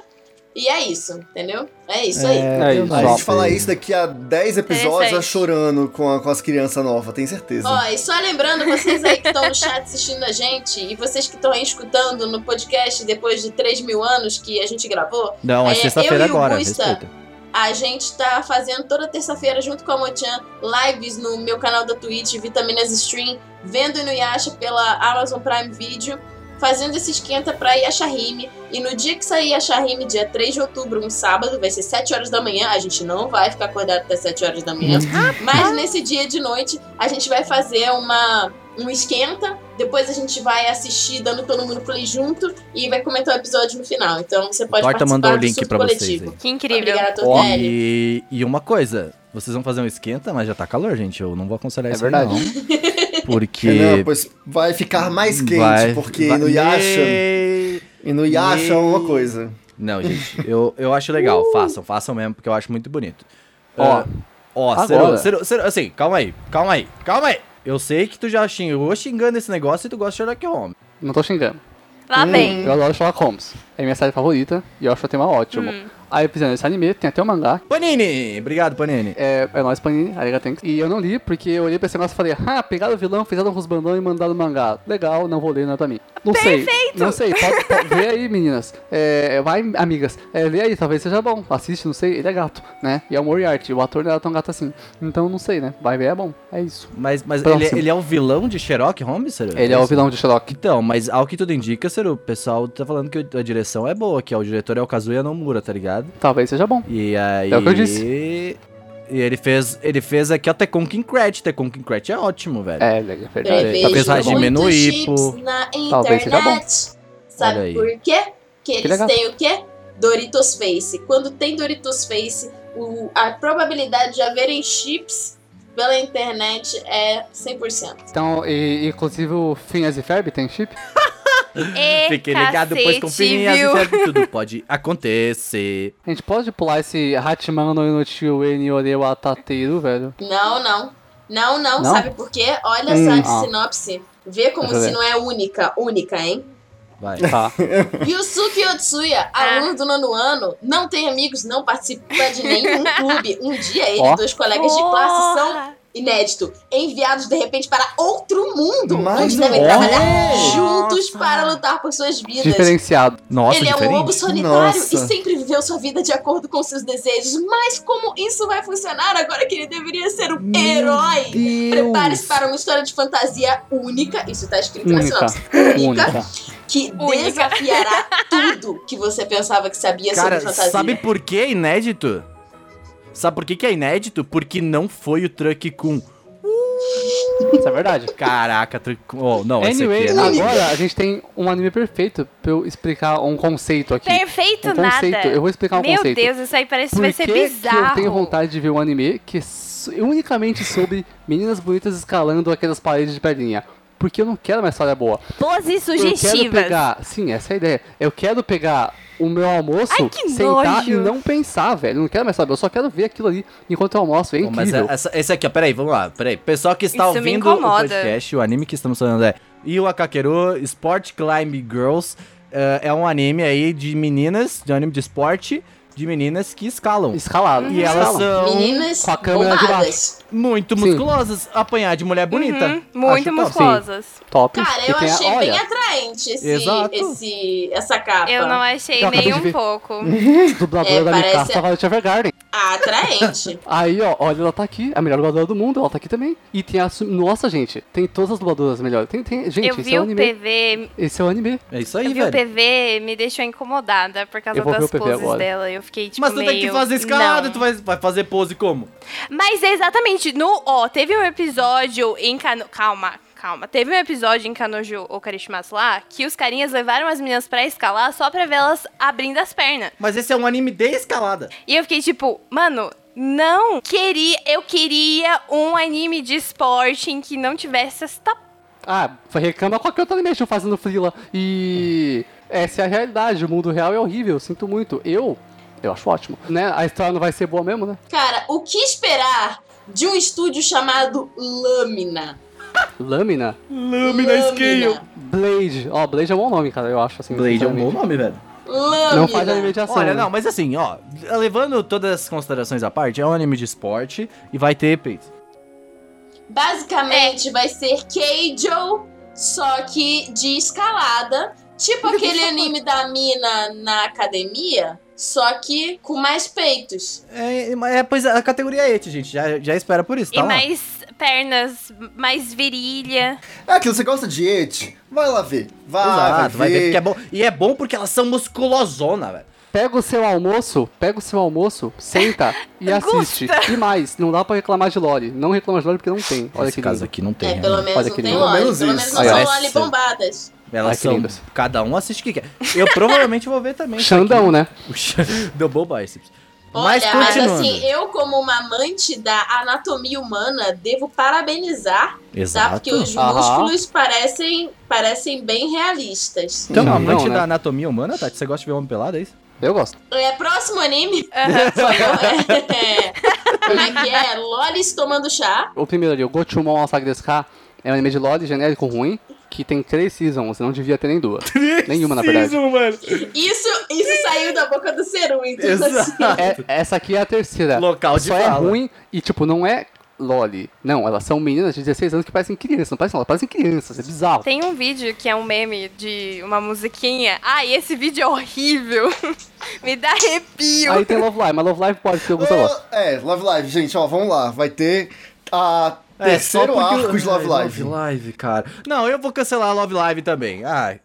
E é isso, entendeu? É isso aí. É isso. A gente falar isso daqui a 10 episódios, Interessante. ela chorando com, a- com as crianças novas, tenho certeza. Ó, e só lembrando, vocês aí que estão no chat assistindo a gente, e vocês que estão aí escutando no podcast depois de 3 mil anos que a gente gravou, Não, é É, sexta-feira eu e o agora, Gusta. respeita. a gente tá fazendo toda terça-feira junto com a Mochan lives no meu canal da Twitch, Vitaminas Stream, vendo o Inuyasha pela Amazon Prime Video, fazendo esse esquenta pra Yashahime. E no dia que sair Yashahime, dia 3 de outubro, um sábado, vai ser 7 horas da manhã. A gente não vai ficar acordado até 7 horas da manhã. Mas nesse dia de noite, a gente vai fazer uma, um esquenta. Depois a gente vai assistir, dando todo mundo play junto. E vai comentar o episódio no final. Então você pode Torta participar mandou o do link surto pra vocês aí. Que incrível. Tortelli. E, e uma coisa, vocês vão fazer um esquenta, mas já tá calor, gente. Eu não vou aconselhar É isso aí, verdade. não. Porque. Não, pois vai ficar mais quente, vai- porque vai- no Yasha. E no Yasha é uma coisa. Não, gente, eu, eu acho legal. Façam, façam mesmo, porque eu acho muito bonito. Ó, Ah, ó, Ciro, assim, calma aí, calma aí, calma aí. Eu sei que tu já xingou xingando esse negócio e tu gosta de Sherlock Holmes. Não tô xingando. Lá Hum. vem. Eu adoro Sherlock Holmes. É minha série favorita e eu acho o tema ótimo. Aí eu fizeram esse anime, tem até o mangá. Panini! Obrigado, Panini. É, é nóis, Panini, arigato. E eu não li porque eu olhei pra esse negócio e falei, ah, pegaram o vilão, fizeram com os bandões e mandaram o mangá. Legal, não vou ler, não é pra mim. Não sei, não sei, pode, pode, vê aí, meninas. É, vai, amigas, é, vê aí, talvez seja bom. Assiste, não sei, ele é gato, né? E é o Moriarty, o ator não era tão gato assim. Então não sei, né? Vai ver, é bom, é isso. Mas, mas Próximo. ele, ele é o vilão de Sherlock Holmes, Ciro? Ele é o isso? vilão de Sherlock. Então, mas ao que tudo indica, Ciro, o pessoal tá falando que a direção é boa, que ó, o diretor é o Kazuya Nomura, tá ligado? Talvez seja bom. E aí... É o que eu disse. E ele fez, ele fez aqui o Tekken Kincrat. Tekken Kincrat é ótimo, velho. É, é verdade. No chips Ippo. na Talvez seja bom. Sabe por quê? Que eles legal. têm o quê? Doritos Face. Quando tem Doritos Face, o- a probabilidade de haverem chips pela internet é 100%. Então, e, inclusive o Phineas e Ferb tem chip? E Fique ligado, pois com viu? e tudo pode acontecer. A gente pode pular esse Hachiman no Inochiu Eni Orewa Tateru, velho? Não, não. Não, não, Não? sabe por quê? Olha Hum, só a ah. sinopse. Vê como se não é única. Única, hein? Vai. Tá. Yusuke Otsuya, Ah. aluno do nono ano, não tem amigos, não participa de nenhum clube. Um dia ele Ó. e dois colegas de classe são! Inédito, enviados de repente para outro mundo, Mas onde devem não. trabalhar Nossa. juntos para lutar por suas vidas. Diferenciado. Nossa, Ele é um diferente. lobo solitário Nossa. e sempre viveu sua vida de acordo com seus desejos. Mas como isso vai funcionar agora que ele deveria ser um herói? Prepare-se para uma história de fantasia única. Isso tá escrito na Única. sinopse. Única. Única. Que Única. desafiará tudo que você pensava que sabia sobre Cara, fantasia. sabe por que é inédito? Sabe por que, que é inédito? Porque não foi o Truck Kun. Isso é verdade. Caraca. Oh, não, esse Anyway, aqui é... agora a gente tem um anime perfeito pra eu explicar um conceito aqui. Perfeito um conceito. nada. Eu vou explicar um Meu conceito. Deus, isso aí parece que Por vai que, ser que bizarro. eu tenho vontade de ver um anime que é unicamente sobre meninas bonitas escalando aquelas paredes de pedrinha? Porque eu não quero uma história boa. Poses Eu quero sugestivas. pegar. Sim, essa é a ideia. Eu quero pegar o meu almoço, Ai, que sentar nojo. e não pensar, velho. Eu não quero mais saber. Eu só quero ver aquilo ali enquanto eu almoço. É mas incrível. essa, esse aqui, ó, peraí, vamos lá, peraí. Pessoal que está Isso ouvindo o podcast, o anime que estamos falando é Yu Akakeru Sport Climb Girls. eh, é um anime aí de meninas, de um anime de esporte, de meninas que escalam. Escalado. E elas Escalam. são Meninas Com a câmera de bombadas. muito Sim. musculosas. Apanhar de mulher bonita. Uhum, muito Acho top. musculosas. Top. Cara, eu tem a- achei olha, bem atraente esse, Exato. esse, essa capa. Eu não achei Eu acabei nem de um ver. pouco. dubladora É, da parece- Mikasa Violet Evergarden. Ah, atraente. Aí, ó, olha, ela tá aqui, a melhor dubladora do mundo, ela tá aqui também. E tem a. su- Nossa, gente, tem todas as dubladoras melhores. Tem, tem, gente, eu esse vi é o o anime. PV, Esse é o anime. É isso aí, eu vi o velho. PV, me deixou incomodada por causa Eu vou ver das o PV poses agora. dela. Eu eu fiquei, tipo, Mas tu tem que meio, fazer escada, não. tu vai, vai fazer pose como? Mas é exatamente, no, ó, teve um episódio em Kano... Calma, calma. Teve um episódio em Kanojo Okarishimasu lá, que os carinhas levaram as meninas pra escalar só pra ver elas abrindo as pernas. Mas esse é um anime de escalada. E eu fiquei tipo, mano, não queria. Eu queria um anime de esporte em que não tivesse essa. Ah, foi reclama qualquer outro animation fazendo frila. E essa é a realidade, o mundo real é horrível, sinto muito. Eu, eu acho ótimo. Né? A história não vai ser boa mesmo, né? Cara, o que esperar de um estúdio chamado Lâmina? Lâmina? Lâmina Scale. Blade. Ó, Blade é um bom nome, cara, eu acho assim. Blade é um bom nome, velho. Lâmina. Não faz anime de ação. Olha, né? não, mas assim, ó, levando todas as considerações à parte, é um anime de esporte e vai ter peito. Basicamente vai ser Keijo, só que de escalada. Tipo aquele anime da mina na academia, só que com mais peitos. É, é, pois a categoria é ete, gente. Já, já espera por isso, tá e lá. mais pernas, mais virilha. É aquilo, você gosta de et? Vai lá ver. Vai, Exato, vai ver ver. porque é bom. E é bom porque elas são musculosona, velho. Pega o seu almoço, pega o seu almoço, senta e assiste. E mais, não dá pra reclamar de Lore. Não reclama de Lore porque não tem. Olha Nesse que caso lindo. aqui não tem. É, né? pelo menos Olha não que tem loli, Pelo menos pelo isso. menos não são essa- bombadas. Elas Ai, que são. lindas. Cada um assiste o que quer. Eu provavelmente vou ver também. Xandão, né? Xa- Double Biceps. Olha, Mas mas, continuando. assim, eu como uma amante da anatomia humana, devo parabenizar, tá? Exato. Porque os Aham. músculos parecem, parecem bem realistas. Então, Não, amante não, né? da anatomia humana, Tati, você gosta de ver homem pelado, é isso? Eu gosto. É, próximo anime. é, como é que é? Lolis tomando chá. O primeiro ali, o Gochumon desu Ka, é um anime de Lore genérico ruim, que tem três seasons, você não devia ter nem duas. Nenhuma, na verdade. mano. Isso, isso saiu da boca do Seru, então assim. Exato. É, essa aqui é a terceira. Local de Só é fala. ruim e, tipo, não é Loli. Não, elas são meninas de 16 anos que parecem crianças. Não parecem, elas parecem crianças. É bizarro. Tem um vídeo que é um meme de uma musiquinha. Ai, esse vídeo é horrível. Me dá arrepio. Aí tem Love Live, mas Love Live pode, eu gosto. Ah, É, Love Live, gente, ó, vamos lá. Vai ter a É, terceiro só porque arco de Love Ai, Live. Love Live, cara. Não, eu vou cancelar a Love Live também. Ai,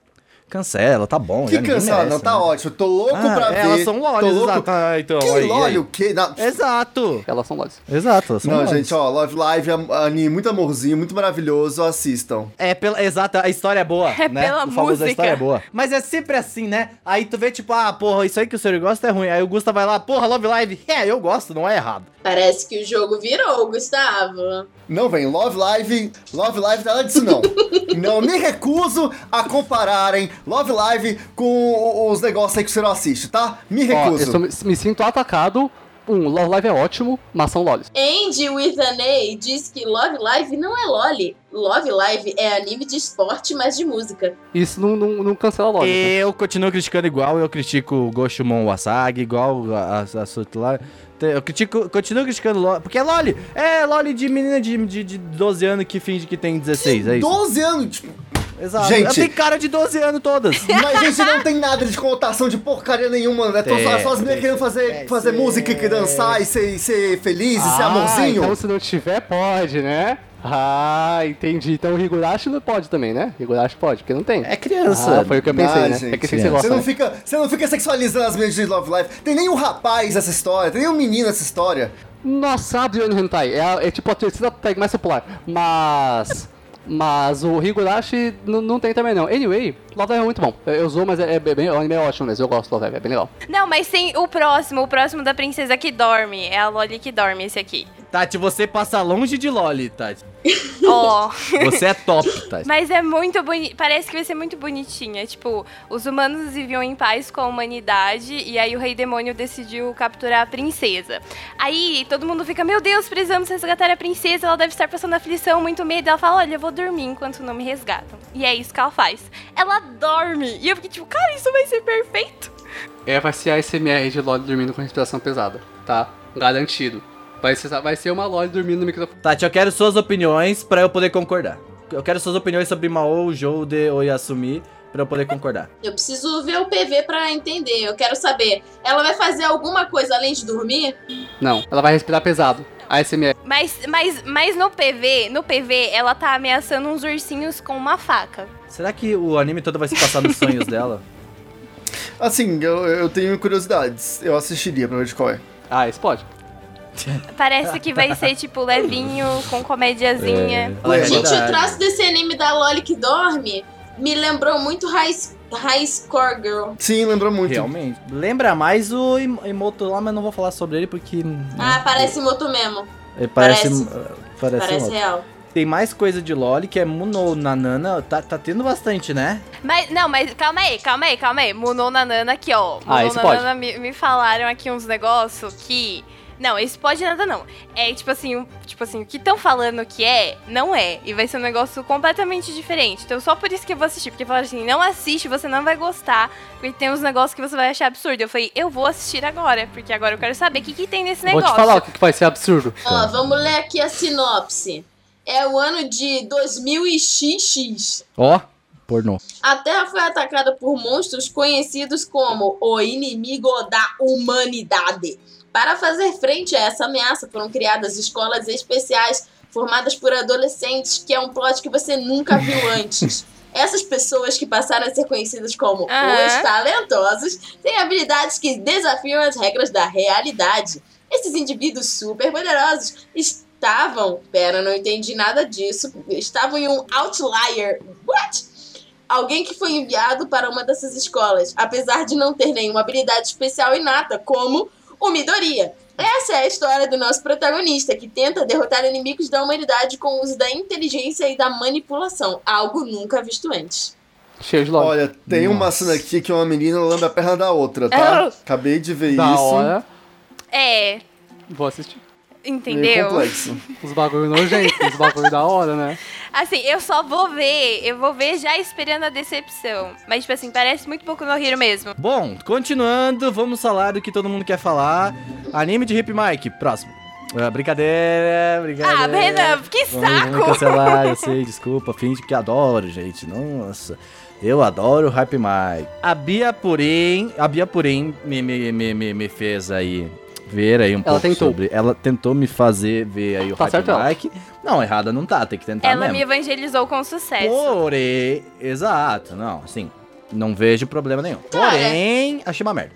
cancela, tá bom. Que merece, não, tá né? ótimo. Tô louco Ah, pra ver. elas são lolis, louco. exato. Ah, então, Que aí, loli aí. o quê? Não, Exato. Elas são Lolis. Exato, elas são não lolis. gente, ó, Love Live é anime muito amorzinho, muito maravilhoso, assistam. É, pela, exato, a história é boa, É né? pela o famoso música. a história é boa. Mas é sempre assim, né? Aí tu vê, tipo, ah, porra, isso aí que o senhor gosta é ruim. Aí o Gusta vai lá, porra, Love Live. É, eu gosto, não é errado. Parece que o jogo virou, Gustavo. Não vem, Love Live, Love Live nada disso não. não me recuso a compararem Love Live com os negócios aí que você não assiste, tá? Me Ó, eu recuso. sou- me sinto atacado. Um, Love Live é ótimo, mas são Lolis. Andy with an A diz que Love Live não é loli. Love Live é anime de esporte, mas de música. Isso não, não, não cancela Lolis. né? Eu continuo criticando igual, eu critico o Goshumon Wasagi, igual a, a, a lá. Eu critico, continuo criticando Loli, porque é Loli. É Loli de menina de, de, de 12 anos que finge que tem 16, é isso. 12 anos, tipo, Exato. Gente. Ela tem cara de 12 anos todas. mas gente não tem nada de conotação de porcaria nenhuma, né? Tô só, Tem, só as meninas tem. querendo fazer, fazer música e dançar e ser, ser feliz e ser Ah, amorzinho. então se não tiver, pode, né? Ah, entendi. Então o Higurashi não pode também, né? Higurashi pode, porque não tem. É criança. Ah, foi o que eu pensei, Ah, né? gente, é que assim criança. você gosta, Você não, né? fica, você não fica sexualizando as meninas de Love Live. Tem nem um rapaz nessa história, tem nem um menino nessa história. Nossa, Adriano Hentai. É, é tipo a terceira tag mais popular. Mas. Mas o Higurashi não tem também não. Anyway, Love Live é muito bom. Eu, eu zoo, mas é, é bem, o anime é ótimo mesmo. Eu gosto do Love Live, é bem legal. Não, mas tem o próximo, o próximo da princesa que dorme. É a Loli que dorme, esse aqui. Tati, você passa longe de Loli, Tati. Ó. Você é top, Tati. Mas é muito bonito. Parece que vai ser muito bonitinha. Tipo, os humanos viviam em paz com a humanidade e aí o rei demônio decidiu capturar a princesa. Aí todo mundo fica: Meu Deus, precisamos resgatar a princesa. Ela deve estar passando aflição, muito medo. Ela fala: Olha, eu vou dormir enquanto não me resgatam. E é isso que ela faz. Ela dorme. E eu fiquei tipo: Cara, isso vai ser perfeito. É, vai ser a SMR de Loli dormindo com respiração pesada, tá? Garantido. Vai ser, vai ser uma Loli dormindo no microfone. Tati, eu quero suas opiniões pra eu poder concordar. Eu quero suas opiniões sobre Mao, Joude ou Yasumi pra eu poder concordar. Eu preciso ver o PV pra entender. Eu quero saber, ela vai fazer alguma coisa além de dormir? Não, ela vai respirar pesado. A SMR. Mas, mas, mas no PV, no PV, ela tá ameaçando uns ursinhos com uma faca. Será que o anime todo vai se passar nos sonhos dela? Assim, eu, eu tenho curiosidades. Eu assistiria pra ver de qual é. Ah, esse pode. Parece que vai ser, tipo, levinho, com comediazinha. É, é Gente, o traço desse anime da Loli que dorme me lembrou muito High, High Score Girl. Sim, lembrou muito. Realmente. Lembra mais o Im- Emoto lá, mas não vou falar sobre ele porque. Ah, parece Moto mesmo. Ele parece. parece. Parece, Parece real. Tem mais coisa de Loli que é Muno Nanana. Tá, tá tendo bastante, né? Mas, não, mas calma aí, calma aí, calma aí. Munou Nanana aqui, ó. Ah, Munou pode. Nanana me, me falaram aqui uns negócios que. Não, esse pode nada não. É tipo assim, um- tipo assim, o que estão falando que é, não é. E vai ser um negócio completamente diferente. Então só por isso que eu vou assistir. Porque falaram assim, não assiste, você não vai gostar. Porque tem uns negócios que você vai achar absurdo. Eu falei, eu vou assistir agora. Porque agora eu quero saber o que, que tem nesse Vou negócio. te falar o que, que vai ser absurdo. Ó, vamos ler aqui a sinopse. É o ano de 2000 e XX. Ó, pornô. A Terra foi atacada por monstros conhecidos como o inimigo da humanidade. Para fazer frente a essa ameaça, foram criadas escolas especiais formadas por adolescentes, que é um plot que você nunca viu antes. Essas pessoas que passaram a ser conhecidas como os talentosos têm habilidades que desafiam as regras da realidade. Esses indivíduos super poderosos estavam. Pera, não entendi nada disso. Estavam em um outlier. What? Alguém que foi enviado para uma dessas escolas, apesar de não ter nenhuma habilidade especial inata, como o Midoriya. Essa é a história do nosso protagonista, que tenta derrotar inimigos da humanidade com o uso da inteligência e da manipulação, algo nunca visto antes. Cheio de loja. Olha, tem uma Nossa. cena aqui que uma menina lambe a perna da outra, tá? Ah. Acabei de ver Da isso. hora. É, Vou assistir. Meio entendeu? complexo. Os bagulho nojentos, os bagulho da hora, né? Assim, eu só vou ver, eu vou ver já esperando a decepção. Mas, tipo assim, parece muito pouco no Hero mesmo. Bom, continuando, vamos falar do que todo mundo quer falar. Anime de Hip Mike, próximo. Ah, brincadeira, brincadeira. Ah, Renan, que Vamos, vamos saco! cancelar, eu sei, desculpa. Finge que adoro, gente. Nossa, eu adoro o Hype Mike. A Bia, porém, a Bia, porém, me, me, me, me fez aí ver aí um Ela pouco tentou. sobre... Ela tentou me fazer ver aí o Tá certo ela. Mike. Não, errada não tá, tem que tentar Ela mesmo. me evangelizou com sucesso. Porém, exato, não, assim, não vejo problema nenhum. Cara. Porém, achei uma merda.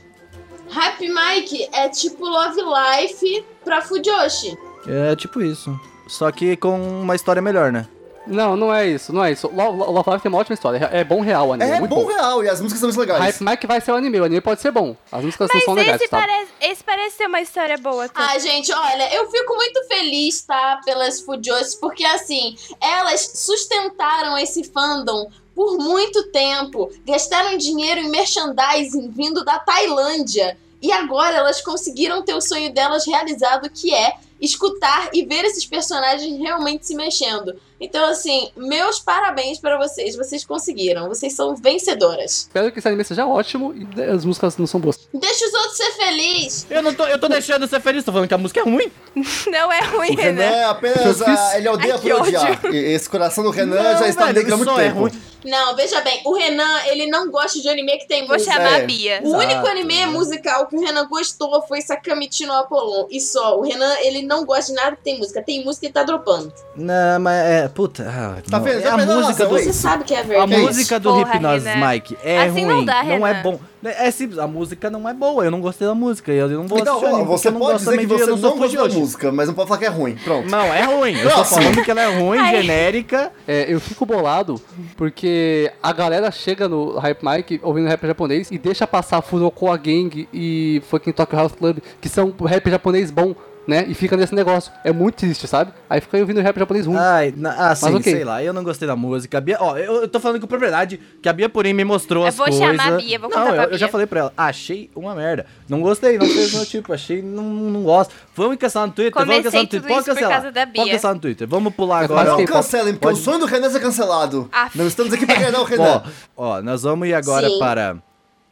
Happy Mike é tipo Love Life pra Fujoshi. É tipo isso. Só que com uma história melhor, né? Não, não é isso, não é isso. Lo- Lo- Love Live tem uma ótima história. É bom real o anime. É muito bom real, e as músicas são muito legais. Hype Mike vai ser o anime, o anime pode ser bom. As músicas não são Mas legais, esse tá? parece, esse parece ter uma história boa. tá? Ah, gente, olha, eu fico muito feliz, tá, pelas Fujoshis, porque assim, elas sustentaram esse fandom por muito tempo, gastaram dinheiro em merchandising vindo da Tailândia, e agora elas conseguiram ter o sonho delas realizado, que é escutar e ver esses personagens realmente se mexendo. Então, assim, meus parabéns pra vocês, vocês conseguiram, vocês são vencedoras. Espero que esse anime seja ótimo e as músicas não são boas. Deixa os outros ser felizes. Eu não tô, eu tô deixando você feliz, tô falando que a música é ruim. Não é ruim, O Renan Renan. é apenas. A- ele odeia Ai, por odiar. Esse coração do Renan Não, já está negro há muito é tempo. ruim. Não, veja bem, o Renan, ele não gosta de anime que tem Vou música. chamar É. a Bia. O único Exato. anime musical que o Renan gostou foi Sakamichi no Apollon. E só, o Renan, ele não gosta de nada que tem música. Tem música e tá dropando. Não, mas é. Puta. ah, Tá vendo? é Já a a música do. Você sabe que é A verdade. Que música do Porra, Hypnosis Renan. Mike é Assim ruim. não dá, não é bom. É simples, a música não é boa. Eu não gostei da música. Eu não vou Então, assistir você não pode dizer que você não gostou da música, mas não pode falar que é ruim. Pronto. Não, é ruim. Eu tô falando que ela é ruim, Ai. genérica. É, eu fico bolado porque a galera chega no Hype Mike ouvindo rap japonês e deixa passar Furokoa Gang e Fucking Tokyo House Club, que são rap japonês bom, né? E fica nesse negócio. É muito triste, sabe? Aí fica ouvindo rap japonês ruim. Ai, na, ah, sim, ok. sei lá, eu não gostei da música. A Bia, ó, eu, eu tô falando com propriedade que a Bia, porém, me mostrou Eu as vou coisas. chamar a Bia, vou não, contar eu, pra eu já Bia. falei pra ela, achei uma merda. Não gostei, não fez meu tipo, achei, não, não gosto. Vamos cancelar no Twitter, vamos Comecei cancelar no Twitter. Pode cancelar. Bia. Pode cancelar no Twitter. Vamos pular Eu agora. Não cancelem, porque Pode- o sonho do Renan é ser cancelado. Aff. Não estamos aqui pra agradar o Ó, Renan. ó, nós vamos ir agora Sim. para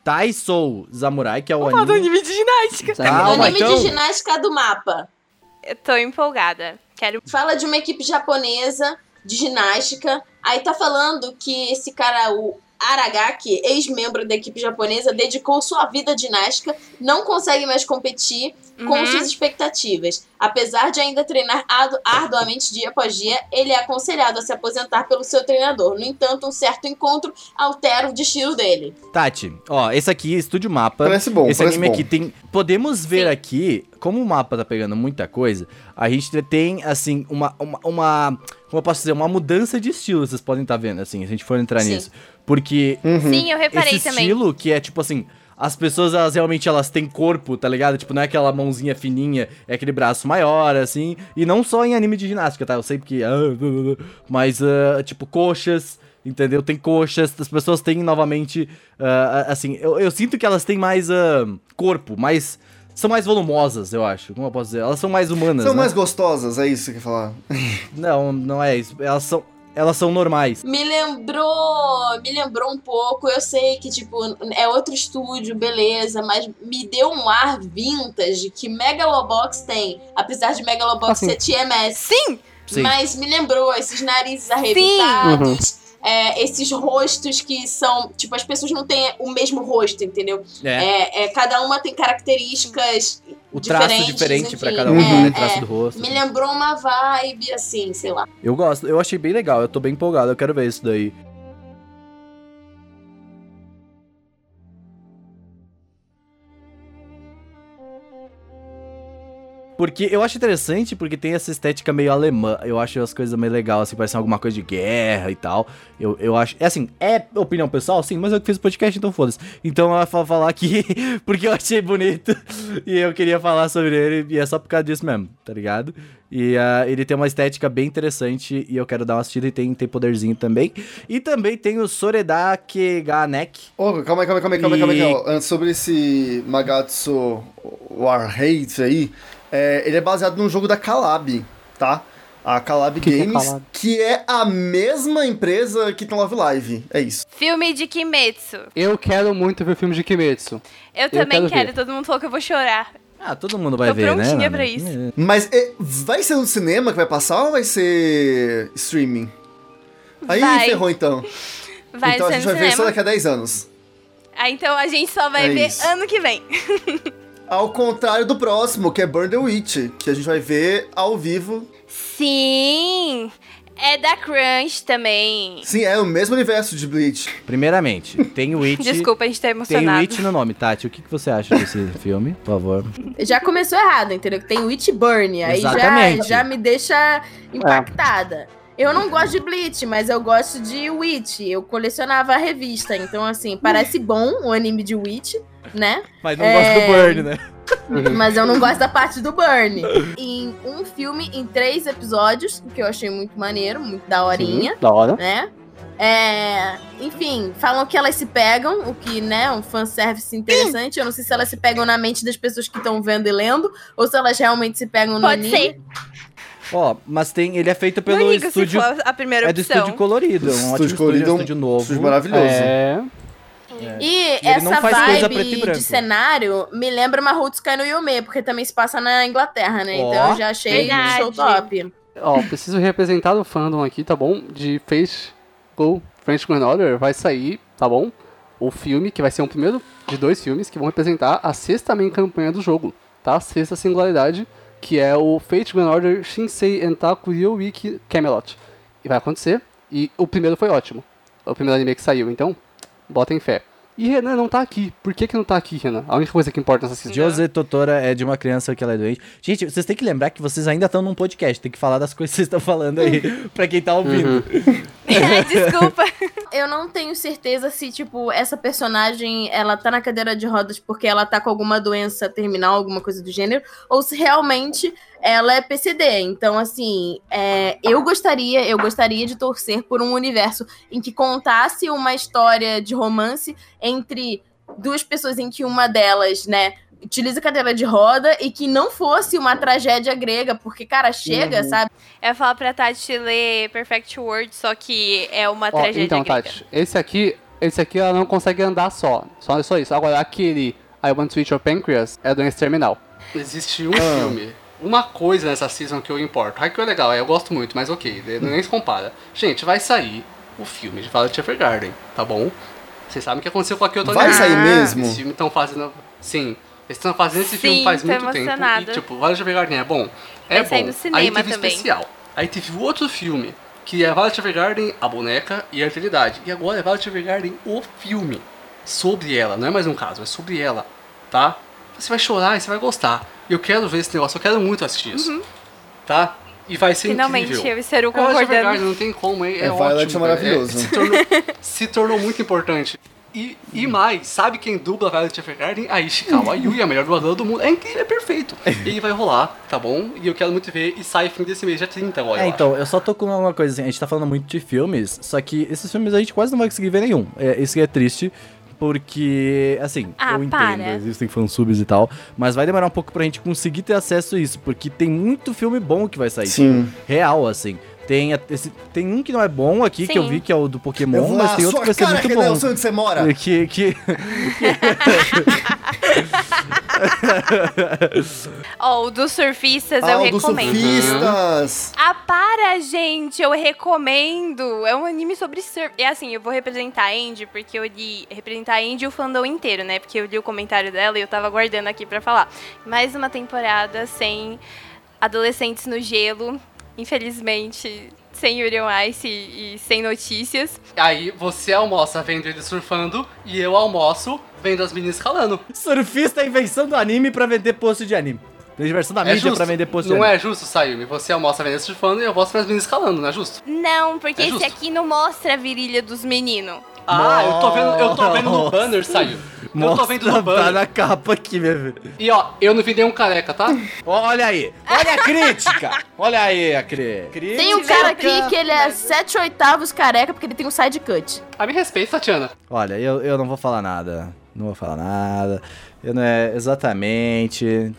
Tai Soul Samurai, que é o Vamos falar do anime. anime de ginástica. o Calma, anime então. de ginástica do mapa. Eu tô empolgada. Quero. Fala de uma equipe japonesa de ginástica. Aí tá falando que esse cara, o Aragaki, ex-membro da equipe japonesa, dedicou sua vida à ginástica, não consegue mais competir com Uhum. suas expectativas. Apesar de ainda treinar ardu- arduamente dia após dia, ele é aconselhado a se aposentar pelo seu treinador. No entanto, um certo encontro altera o destino dele. Tati, ó, esse aqui, Estúdio Mapa. Parece bom, Esse parece anime bom. aqui tem. Podemos ver Sim. aqui, como o mapa tá pegando muita coisa, a gente tem, assim, uma. uma, uma- como eu posso dizer? Uma mudança de estilo, vocês podem estar vendo, assim, se a gente for entrar Sim. nisso. Porque Sim, eu reparei esse também. estilo que é tipo assim. As pessoas, elas realmente elas têm corpo, tá ligado? Tipo, não é aquela mãozinha fininha, é aquele braço maior, assim. E não só em anime de ginástica, tá? Eu sei que. ah, mas, ah, tipo, coxas, entendeu? Tem coxas, as pessoas têm novamente. ah, assim, eu, eu sinto que elas têm mais ah, corpo, mais. São mais volumosas, eu acho. Como eu posso dizer? Elas são mais humanas. São né? mais gostosas, é isso que você quer falar? Não, não é isso. Elas são. Elas são normais. Me lembrou, me lembrou um pouco. Eu sei que tipo é outro estúdio, beleza, mas me deu um ar vintage que Megalobox tem, apesar de Megalobox Assim. ser TMS. Sim! Sim. Mas me lembrou esses narizes arrebentados, é, esses rostos que são. Tipo, as pessoas não têm o mesmo rosto, entendeu? É. É, é, cada uma tem características. o traço diferentes, diferente pra cada um, É, né? Traço é. do rosto. Me lembrou uma vibe assim, sei lá. Eu gosto, eu achei bem legal, eu tô bem empolgado, eu quero ver isso daí. Porque eu acho interessante porque tem essa estética meio alemã. Eu acho as coisas meio legal, assim, parecem alguma coisa de guerra e tal. Eu, eu acho. É assim, é opinião pessoal, sim, mas eu que fiz o podcast, então foda-se. Então eu vou falar aqui porque eu achei bonito e eu queria falar sobre ele e é só por causa disso mesmo, tá ligado? E ah, ele tem uma estética bem interessante e eu quero dar uma assistida e tem, tem poderzinho também. E também tem o Soredake Ganek. Ô, calma aí, calma aí, calma aí, calma aí, calma aí. Antes, Sobre esse Magatsu War Hate aí, é, ele é baseado num jogo da Calab, tá? A Calab Que que é Games, Calab? que é a mesma empresa que tem Love Live. É isso. Filme de Kimetsu. Eu quero muito ver o filme de Kimetsu. Eu também quero quero, todo mundo falou que eu vou chorar. Ah, todo mundo vai Tô ver, né? prontinha mano? pra isso. Mas é, vai ser no cinema que vai passar ou vai ser streaming? Aí Vai. ferrou então. Vai então a gente no vai ver só cinema. daqui a 10 anos. Ah, então a gente só vai É ver isso. ano que vem. Ao contrário do próximo, que é Burn the Witch, que a gente vai ver ao vivo. Sim! É da Crunch também. Sim, é o mesmo universo de Bleach. Primeiramente, tem o It. Desculpa, a gente tá Tem o emocionado. It no nome, Tati. O que, que você acha desse filme, por favor? Já começou errado, entendeu? Tem Witch Burn, aí já, Exatamente. já me deixa impactada. Eu não gosto de Bleach, mas eu gosto de Witch. Eu colecionava a revista, então assim, parece bom o anime de Witch, né? Mas não É. gosto do Burn, né? Mas eu não gosto da parte do Burn. Em um filme, em três episódios, o que eu achei muito maneiro, muito daorinha, Da hora. né? É, enfim, falam que elas se pegam, o que, né, é um fanservice interessante. Eu não sei se elas se pegam na mente das pessoas que estão vendo e lendo, ou se elas realmente se pegam no Pode anime. ser. Ó, mas tem, ele é feito Não pelo ligo estúdio. se for a primeira É do opção. estúdio colorido. É um ótimo Estúdio estúdio, Colorido é é um estúdio novo. Estúdio maravilhoso. É. E, ele essa e vibe de cenário me lembra uma Rutsukai no Yume, porque também se passa na Inglaterra, né? Ó, então eu já achei verdade. show top. Ó, preciso representar o fandom aqui, tá bom? De Face Go French Grand Order vai sair, tá bom? O filme, que vai ser um primeiro de dois filmes que vão representar a sexta main campanha do jogo, tá? A sexta singularidade, que é o Fate Grand Order Shinsei Entaku Ryouiki Camelot. E vai acontecer, e o primeiro foi ótimo. É o primeiro anime que saiu, então, botem fé. E Renan não tá aqui. Por que que não tá aqui, Renan? A única coisa que importa nessa season. Jose Totora é de uma criança que ela é doente. Gente, vocês têm que lembrar que vocês ainda estão num podcast. Tem que falar das coisas que vocês estão falando aí pra quem tá ouvindo. Desculpa. Eu não tenho certeza se, tipo, essa personagem, ela tá na cadeira de rodas porque ela tá com alguma doença terminal, alguma coisa do gênero, ou se realmente ela é PCD. Então, assim, é, eu gostaria, eu gostaria de torcer por um universo em que contasse uma história de romance entre duas pessoas em que uma delas, né, utiliza cadeira de roda e que não fosse uma tragédia grega, porque, cara, chega, sabe? Eu ia falar pra Tati ler Perfect World, só que é uma Ó, tragédia então, grega. Tati, esse aqui, esse aqui ela não consegue andar só. Só, só isso. Agora, aquele I Want to Eat Your Pancreas é doença terminal. Existe um filme, uma coisa nessa season que eu importo. Haikyuu é legal, é, eu gosto muito, mas ok, nem se compara. Gente, vai sair o filme de Violet Evergarden, tá bom? Vocês sabem o que aconteceu com a Kyoto Vai sair mesmo? Esse filme estão fazendo. Sim. Eles estão fazendo esse filme Sim, faz tô muito tempo. emocionada. E, tipo, Violet Evergarden é bom. É Vai sair bom. no cinema Aí teve também. especial. Aí teve o outro filme, que é Violet Evergarden, a boneca e a eternidade. E agora é Violet Evergarden, o filme. Sobre ela, não é mais um caso, é sobre ela, tá? Você vai chorar e você vai gostar. Eu quero ver esse negócio, eu quero muito assistir isso. Tá? E vai ser Uhum. Finalmente incrível. eu e Seru É Violet concordando. Evergarden, não tem como, é, é, É, Violet ótimo. é maravilhoso. se, tornou, se tornou muito importante. E, e mais, sabe quem dubla Violet Evergarden? A Ishikawa Yui, a melhor dubladora do mundo. É incrível, é perfeito. E vai rolar, tá bom? E eu quero muito ver. E sai fim desse mês, dia 30 agora. É, eu então, eu só tô com uma coisa assim, a gente tá falando muito de filmes, só que esses filmes a gente quase não vai conseguir ver nenhum. É, isso que é triste, porque, assim, Ah, eu entendo, para. existem fansubs e tal, mas vai demorar um pouco pra gente conseguir ter acesso a isso, porque tem muito filme bom que vai sair. Sim. Real, assim. Tem, esse- tem um que não é bom aqui, que eu Sim. vi, que é o do Pokémon, mas tem outro que vai ser muito Renan, bom. sei onde você mora. Que, que, Ó, o dos surfistas Ah, eu recomendo. surfistas. Ah, para, gente! Eu recomendo! É um anime sobre surf. É assim, eu vou representar a Andy, porque eu li. Representar a Andy e o fandom inteiro, né? Porque eu li o comentário dela e eu tava aguardando aqui pra falar. Mais uma temporada sem adolescentes no gelo. Infelizmente, sem Yuri on Ice e, e sem notícias. Aí você almoça vendo ele surfando e eu almoço vendo as meninas escalando. surfista é invenção do anime pra vender post de anime. Versão da É mídia justo. pra vender post de Não é justo, Sayumi? Você almoça vendo ele surfando e eu almoço vendo as meninas escalando, não é justo? Não, porque É esse justo. aqui não mostra a virilha dos meninos. Ah, eu tô vendo, eu tô vendo no banner, Sayumi. Eu tô Mostra, vendo no tá banner. na capa aqui, meu filho. E ó, eu não vi nenhum careca, tá? Olha aí, olha a crítica. Olha aí a cri- crítica. Tem um cara aqui que ele é 7 oitavos careca porque ele tem um side cut. A me respeita, Tatiana. Olha, eu, eu não vou falar nada. Não vou falar nada. É exatamente.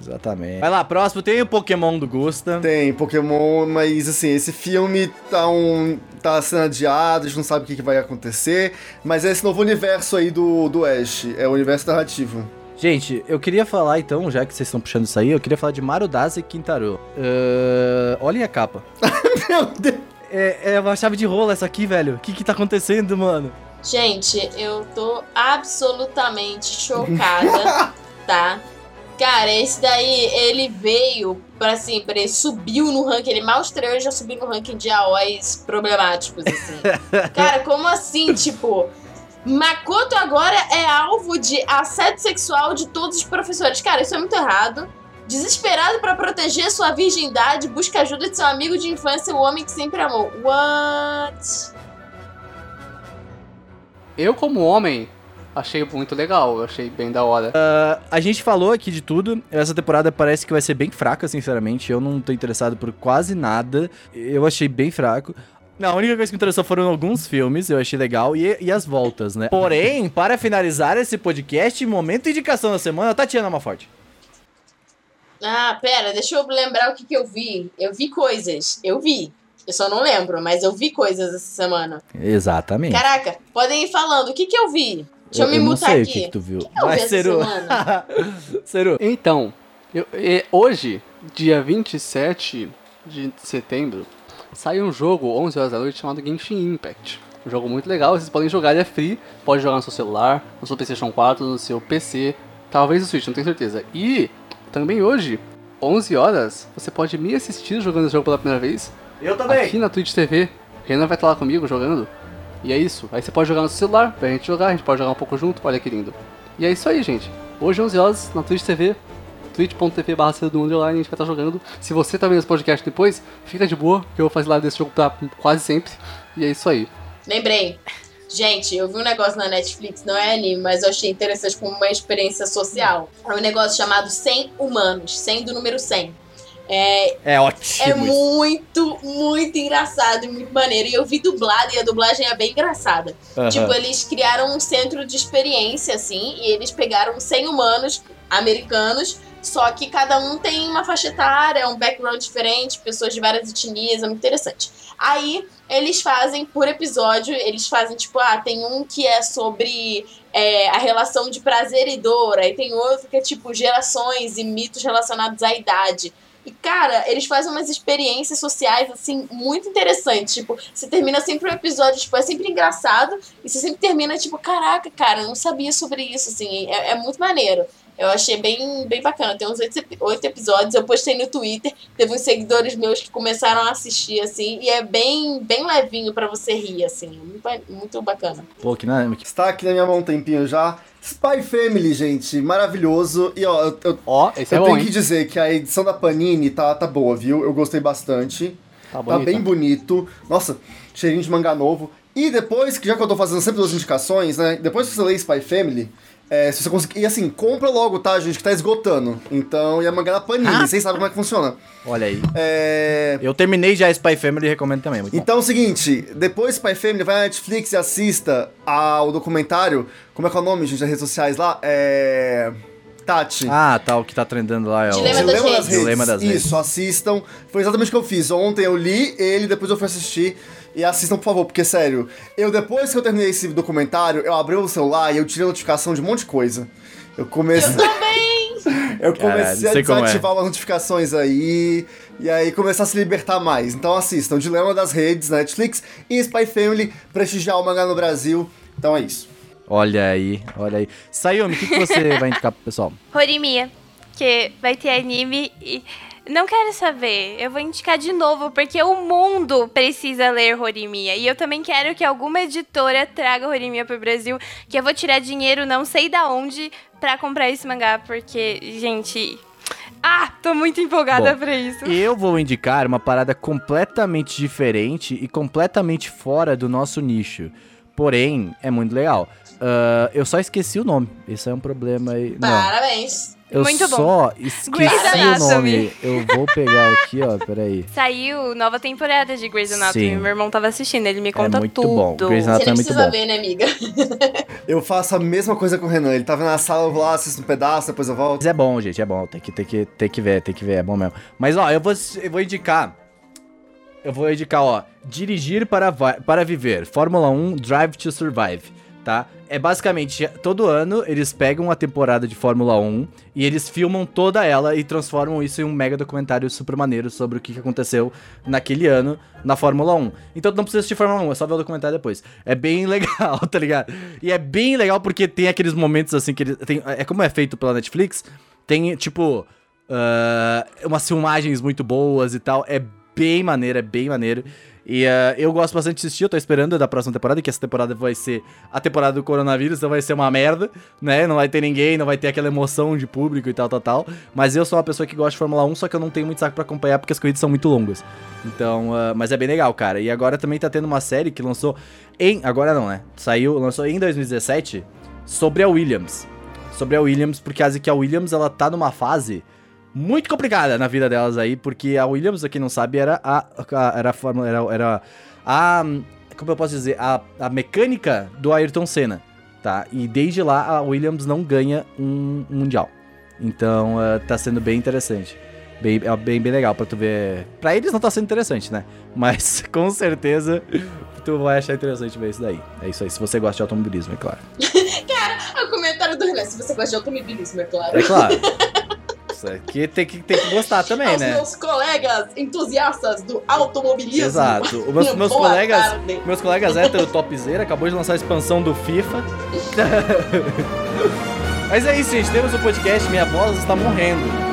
Exatamente. Vai lá, próximo tem o Pokémon do Gusta. Tem Pokémon, mas assim, esse filme tá, um, tá sendo adiado, a gente não sabe o que, que vai acontecer. Mas é esse novo universo aí do, do Ash, é o universo narrativo. Gente, eu queria falar então, já que vocês estão puxando isso aí, eu queria falar de Marudase Quintaro. Uh, olhem a capa. Meu Deus! É, é uma chave de rola essa aqui, velho. O que que tá acontecendo, mano? Gente, eu tô absolutamente chocada, tá? Cara, esse daí, ele veio pra assim, pra ele subiu no ranking, ele mal estreou, ele já subiu no ranking de AOs problemáticos, assim. Cara, como assim, tipo... Makoto agora é alvo de assédio sexual de todos os professores. Cara, isso é muito errado. Desesperado pra proteger sua virgindade, busca ajuda de seu amigo de infância, o homem que sempre amou. What? Eu, como homem, achei muito legal, eu achei bem da hora. A gente falou aqui de tudo. Essa temporada parece que vai ser bem fraca, sinceramente. Eu não tô interessado por quase nada. Eu achei bem fraco. Não, a única coisa que me interessou foram alguns filmes, eu achei legal, e, e as voltas, né? Porém, para finalizar esse podcast, momento de indicação da semana, Tatiana Malforte. Ah, pera, deixa eu lembrar o que, que eu vi. Eu vi coisas. Eu vi. Eu só não lembro, mas eu vi coisas essa semana. Exatamente. Caraca, podem ir falando. O que, que eu vi? Deixa eu, me não mutar sei aqui. o que, que tu viu. que eu vi essa Seru. semana? Seru. Então, eu- e- hoje, dia 27 de setembro, sai um jogo 11 horas da noite chamado Genshin Impact. Um jogo muito legal, vocês podem jogar, ele é free, pode jogar no seu celular, no seu PlayStation 4, no seu PC, talvez no Switch, não tenho certeza. E também hoje, 11 horas, você pode me assistir jogando esse jogo pela primeira vez Eu aqui na Twitch TV. Renan vai estar lá comigo jogando. E é isso. Aí você pode jogar no seu celular pra gente jogar, a gente pode jogar um pouco junto, olha que lindo. E é isso aí, gente. Hoje, 11 horas, na Twitch TV, twitch.tv barra do underline, a gente vai estar jogando. Se você tá vendo esse podcast depois, fica de boa, que eu vou fazer live desse jogo pra quase sempre. E é isso aí. Lembrei. Gente, eu vi um negócio na Netflix, não é anime, mas eu achei interessante como uma experiência social. É um negócio chamado 100 Humanos, 100 do número 100. É, É ótimo. é muito, muito engraçado e muito maneiro. E eu vi dublado e a dublagem é bem engraçada. Tipo, eles criaram um centro de experiência, assim, e eles pegaram 100 humanos americanos, só que cada um tem uma faixa etária, um background diferente, pessoas de várias etnias, é muito interessante. Aí, eles fazem, por episódio, eles fazem, tipo, ah, tem um que é sobre é, a relação de prazer e dor, aí tem outro que é, tipo, gerações e mitos relacionados à idade. E, cara, eles fazem umas experiências sociais, assim, muito interessantes. Tipo, você termina sempre um episódio, tipo, é sempre engraçado. E você sempre termina, tipo, caraca, cara, eu não sabia sobre isso, assim. É, é muito maneiro. Eu achei bem, bem bacana. Tem uns oito, epi- oito episódios. Eu postei no Twitter. Teve uns seguidores meus que começaram a assistir, assim. E é bem, bem levinho pra você rir, assim. Muito, ba- muito bacana. Pô, que que- Está aqui na minha mão um tempinho já. Spy Family, gente, maravilhoso. E ó, eu, eu, Ó, esse é eu bom, tenho hein? que dizer que a edição da Panini tá, tá boa, viu? Eu gostei bastante. Tá Tá bem bonito. Nossa, cheirinho de mangá novo. E depois, que já que eu tô fazendo sempre duas indicações, né? Depois que você lê Spy Family, é, se você conseguir. E assim, compra logo, tá, gente? Que tá esgotando. Então, e a mangá da Panini, Ah. vocês sabem como é que funciona. Olha aí. É. Eu terminei já Spy Family e recomendo também. Muito bom. Então é o seguinte, depois Spy Family vai na Netflix e assista ao documentário. Como é que é o nome, gente, das redes sociais lá? É. Tati. Ah, tá, o que tá trendando lá é o... Dilema das redes. Dilema das redes. Isso, assistam. Foi exatamente o que eu fiz. Ontem eu li ele, depois eu fui assistir. E assistam, por favor, porque, sério, eu depois que eu terminei esse documentário, eu abri o celular e eu tirei a notificação de um monte de coisa. Eu comecei. Eu comecei Caralho, a é. desativar umas notificações aí, e aí começar a se libertar mais. Então assistam, Dilema das Redes, Netflix e Spy Family, prestigiar o mangá no Brasil. Então é isso. Olha aí, olha aí. Sayumi, o que, que você vai indicar pro pessoal? Horimiya, que vai ter anime e... Não quero saber, eu vou indicar de novo, porque o mundo precisa ler Horimiya. E eu também quero que alguma editora traga Horimiya pro Brasil, que eu vou tirar dinheiro não sei da onde pra comprar esse mangá, porque, gente... Ah, tô muito empolgada Bom, pra isso. Eu vou indicar uma parada completamente diferente e completamente fora do nosso nicho. Porém, é muito legal. Ah, eu só esqueci o nome. Esse é um problema aí. Não, Parabéns. Eu Muito bom. só esqueci o nome. Eu vou pegar aqui, ó, peraí. Saiu nova temporada de Grey's Anatomy. Sim. Meu irmão tava assistindo, ele me É conta muito tudo. bom. Grey's Você Anatomy é muito precisa bom. ver, né, amiga? Eu faço a mesma coisa com o Renan. Ele tava na sala, eu vou lá, assisto um pedaço, depois eu volto. Mas é bom, gente, é bom. Tem que, tem que, tem que ver, tem que ver, é bom mesmo. Mas, ó, eu vou, eu vou indicar. Eu vou indicar, ó. Dirigir para, para viver. Fórmula 1 Drive to Survive. Tá? É basicamente, todo ano eles pegam a temporada de Fórmula 1 e eles filmam toda ela e transformam isso em um mega documentário super maneiro sobre o que aconteceu naquele ano na Fórmula 1. Então não precisa assistir Fórmula 1, é só ver o documentário depois. É bem legal, tá ligado? E é bem legal porque tem aqueles momentos assim que ele tem, é como é feito pela Netflix, tem tipo ah, umas filmagens muito boas e tal. É bem maneiro, é bem maneiro. E ah, eu gosto bastante de assistir, eu tô esperando da próxima temporada, que essa temporada vai ser a temporada do coronavírus, então vai ser uma merda, né? Não vai ter ninguém, não vai ter aquela emoção de público e tal, tal, tal. Mas eu sou uma pessoa que gosta de Fórmula 1, só que eu não tenho muito saco pra acompanhar porque as corridas são muito longas. Então, ah, mas é bem legal, cara. E agora também tá tendo uma série que lançou em. Agora não, né? Saiu, lançou em 2017 sobre a Williams. Sobre a Williams, porque a que a Williams ela tá numa fase muito complicada na vida delas aí, porque a Williams, quem não sabe, era a, a- era a fórmula era, era a como eu posso dizer, a, a mecânica do Ayrton Senna, tá? E desde lá a Williams não ganha um mundial. Então, eh, tá sendo bem interessante. Bem, é bem, bem legal pra tu ver. Pra eles não tá sendo interessante, né? Mas com certeza tu vai achar interessante ver isso daí. É isso aí, se você gosta de automobilismo, é claro. O comentário do Renan, se você gosta de automobilismo, é claro. É claro. Isso aqui tem que, tem que gostar também, Aos né? meus colegas entusiastas do automobilismo. Exato. Os meus, meus Boa colegas, tarde. meus colegas hétero topzera acabou de lançar a expansão do FIFA. Mas é isso, gente. Temos o podcast Minha Voz está morrendo.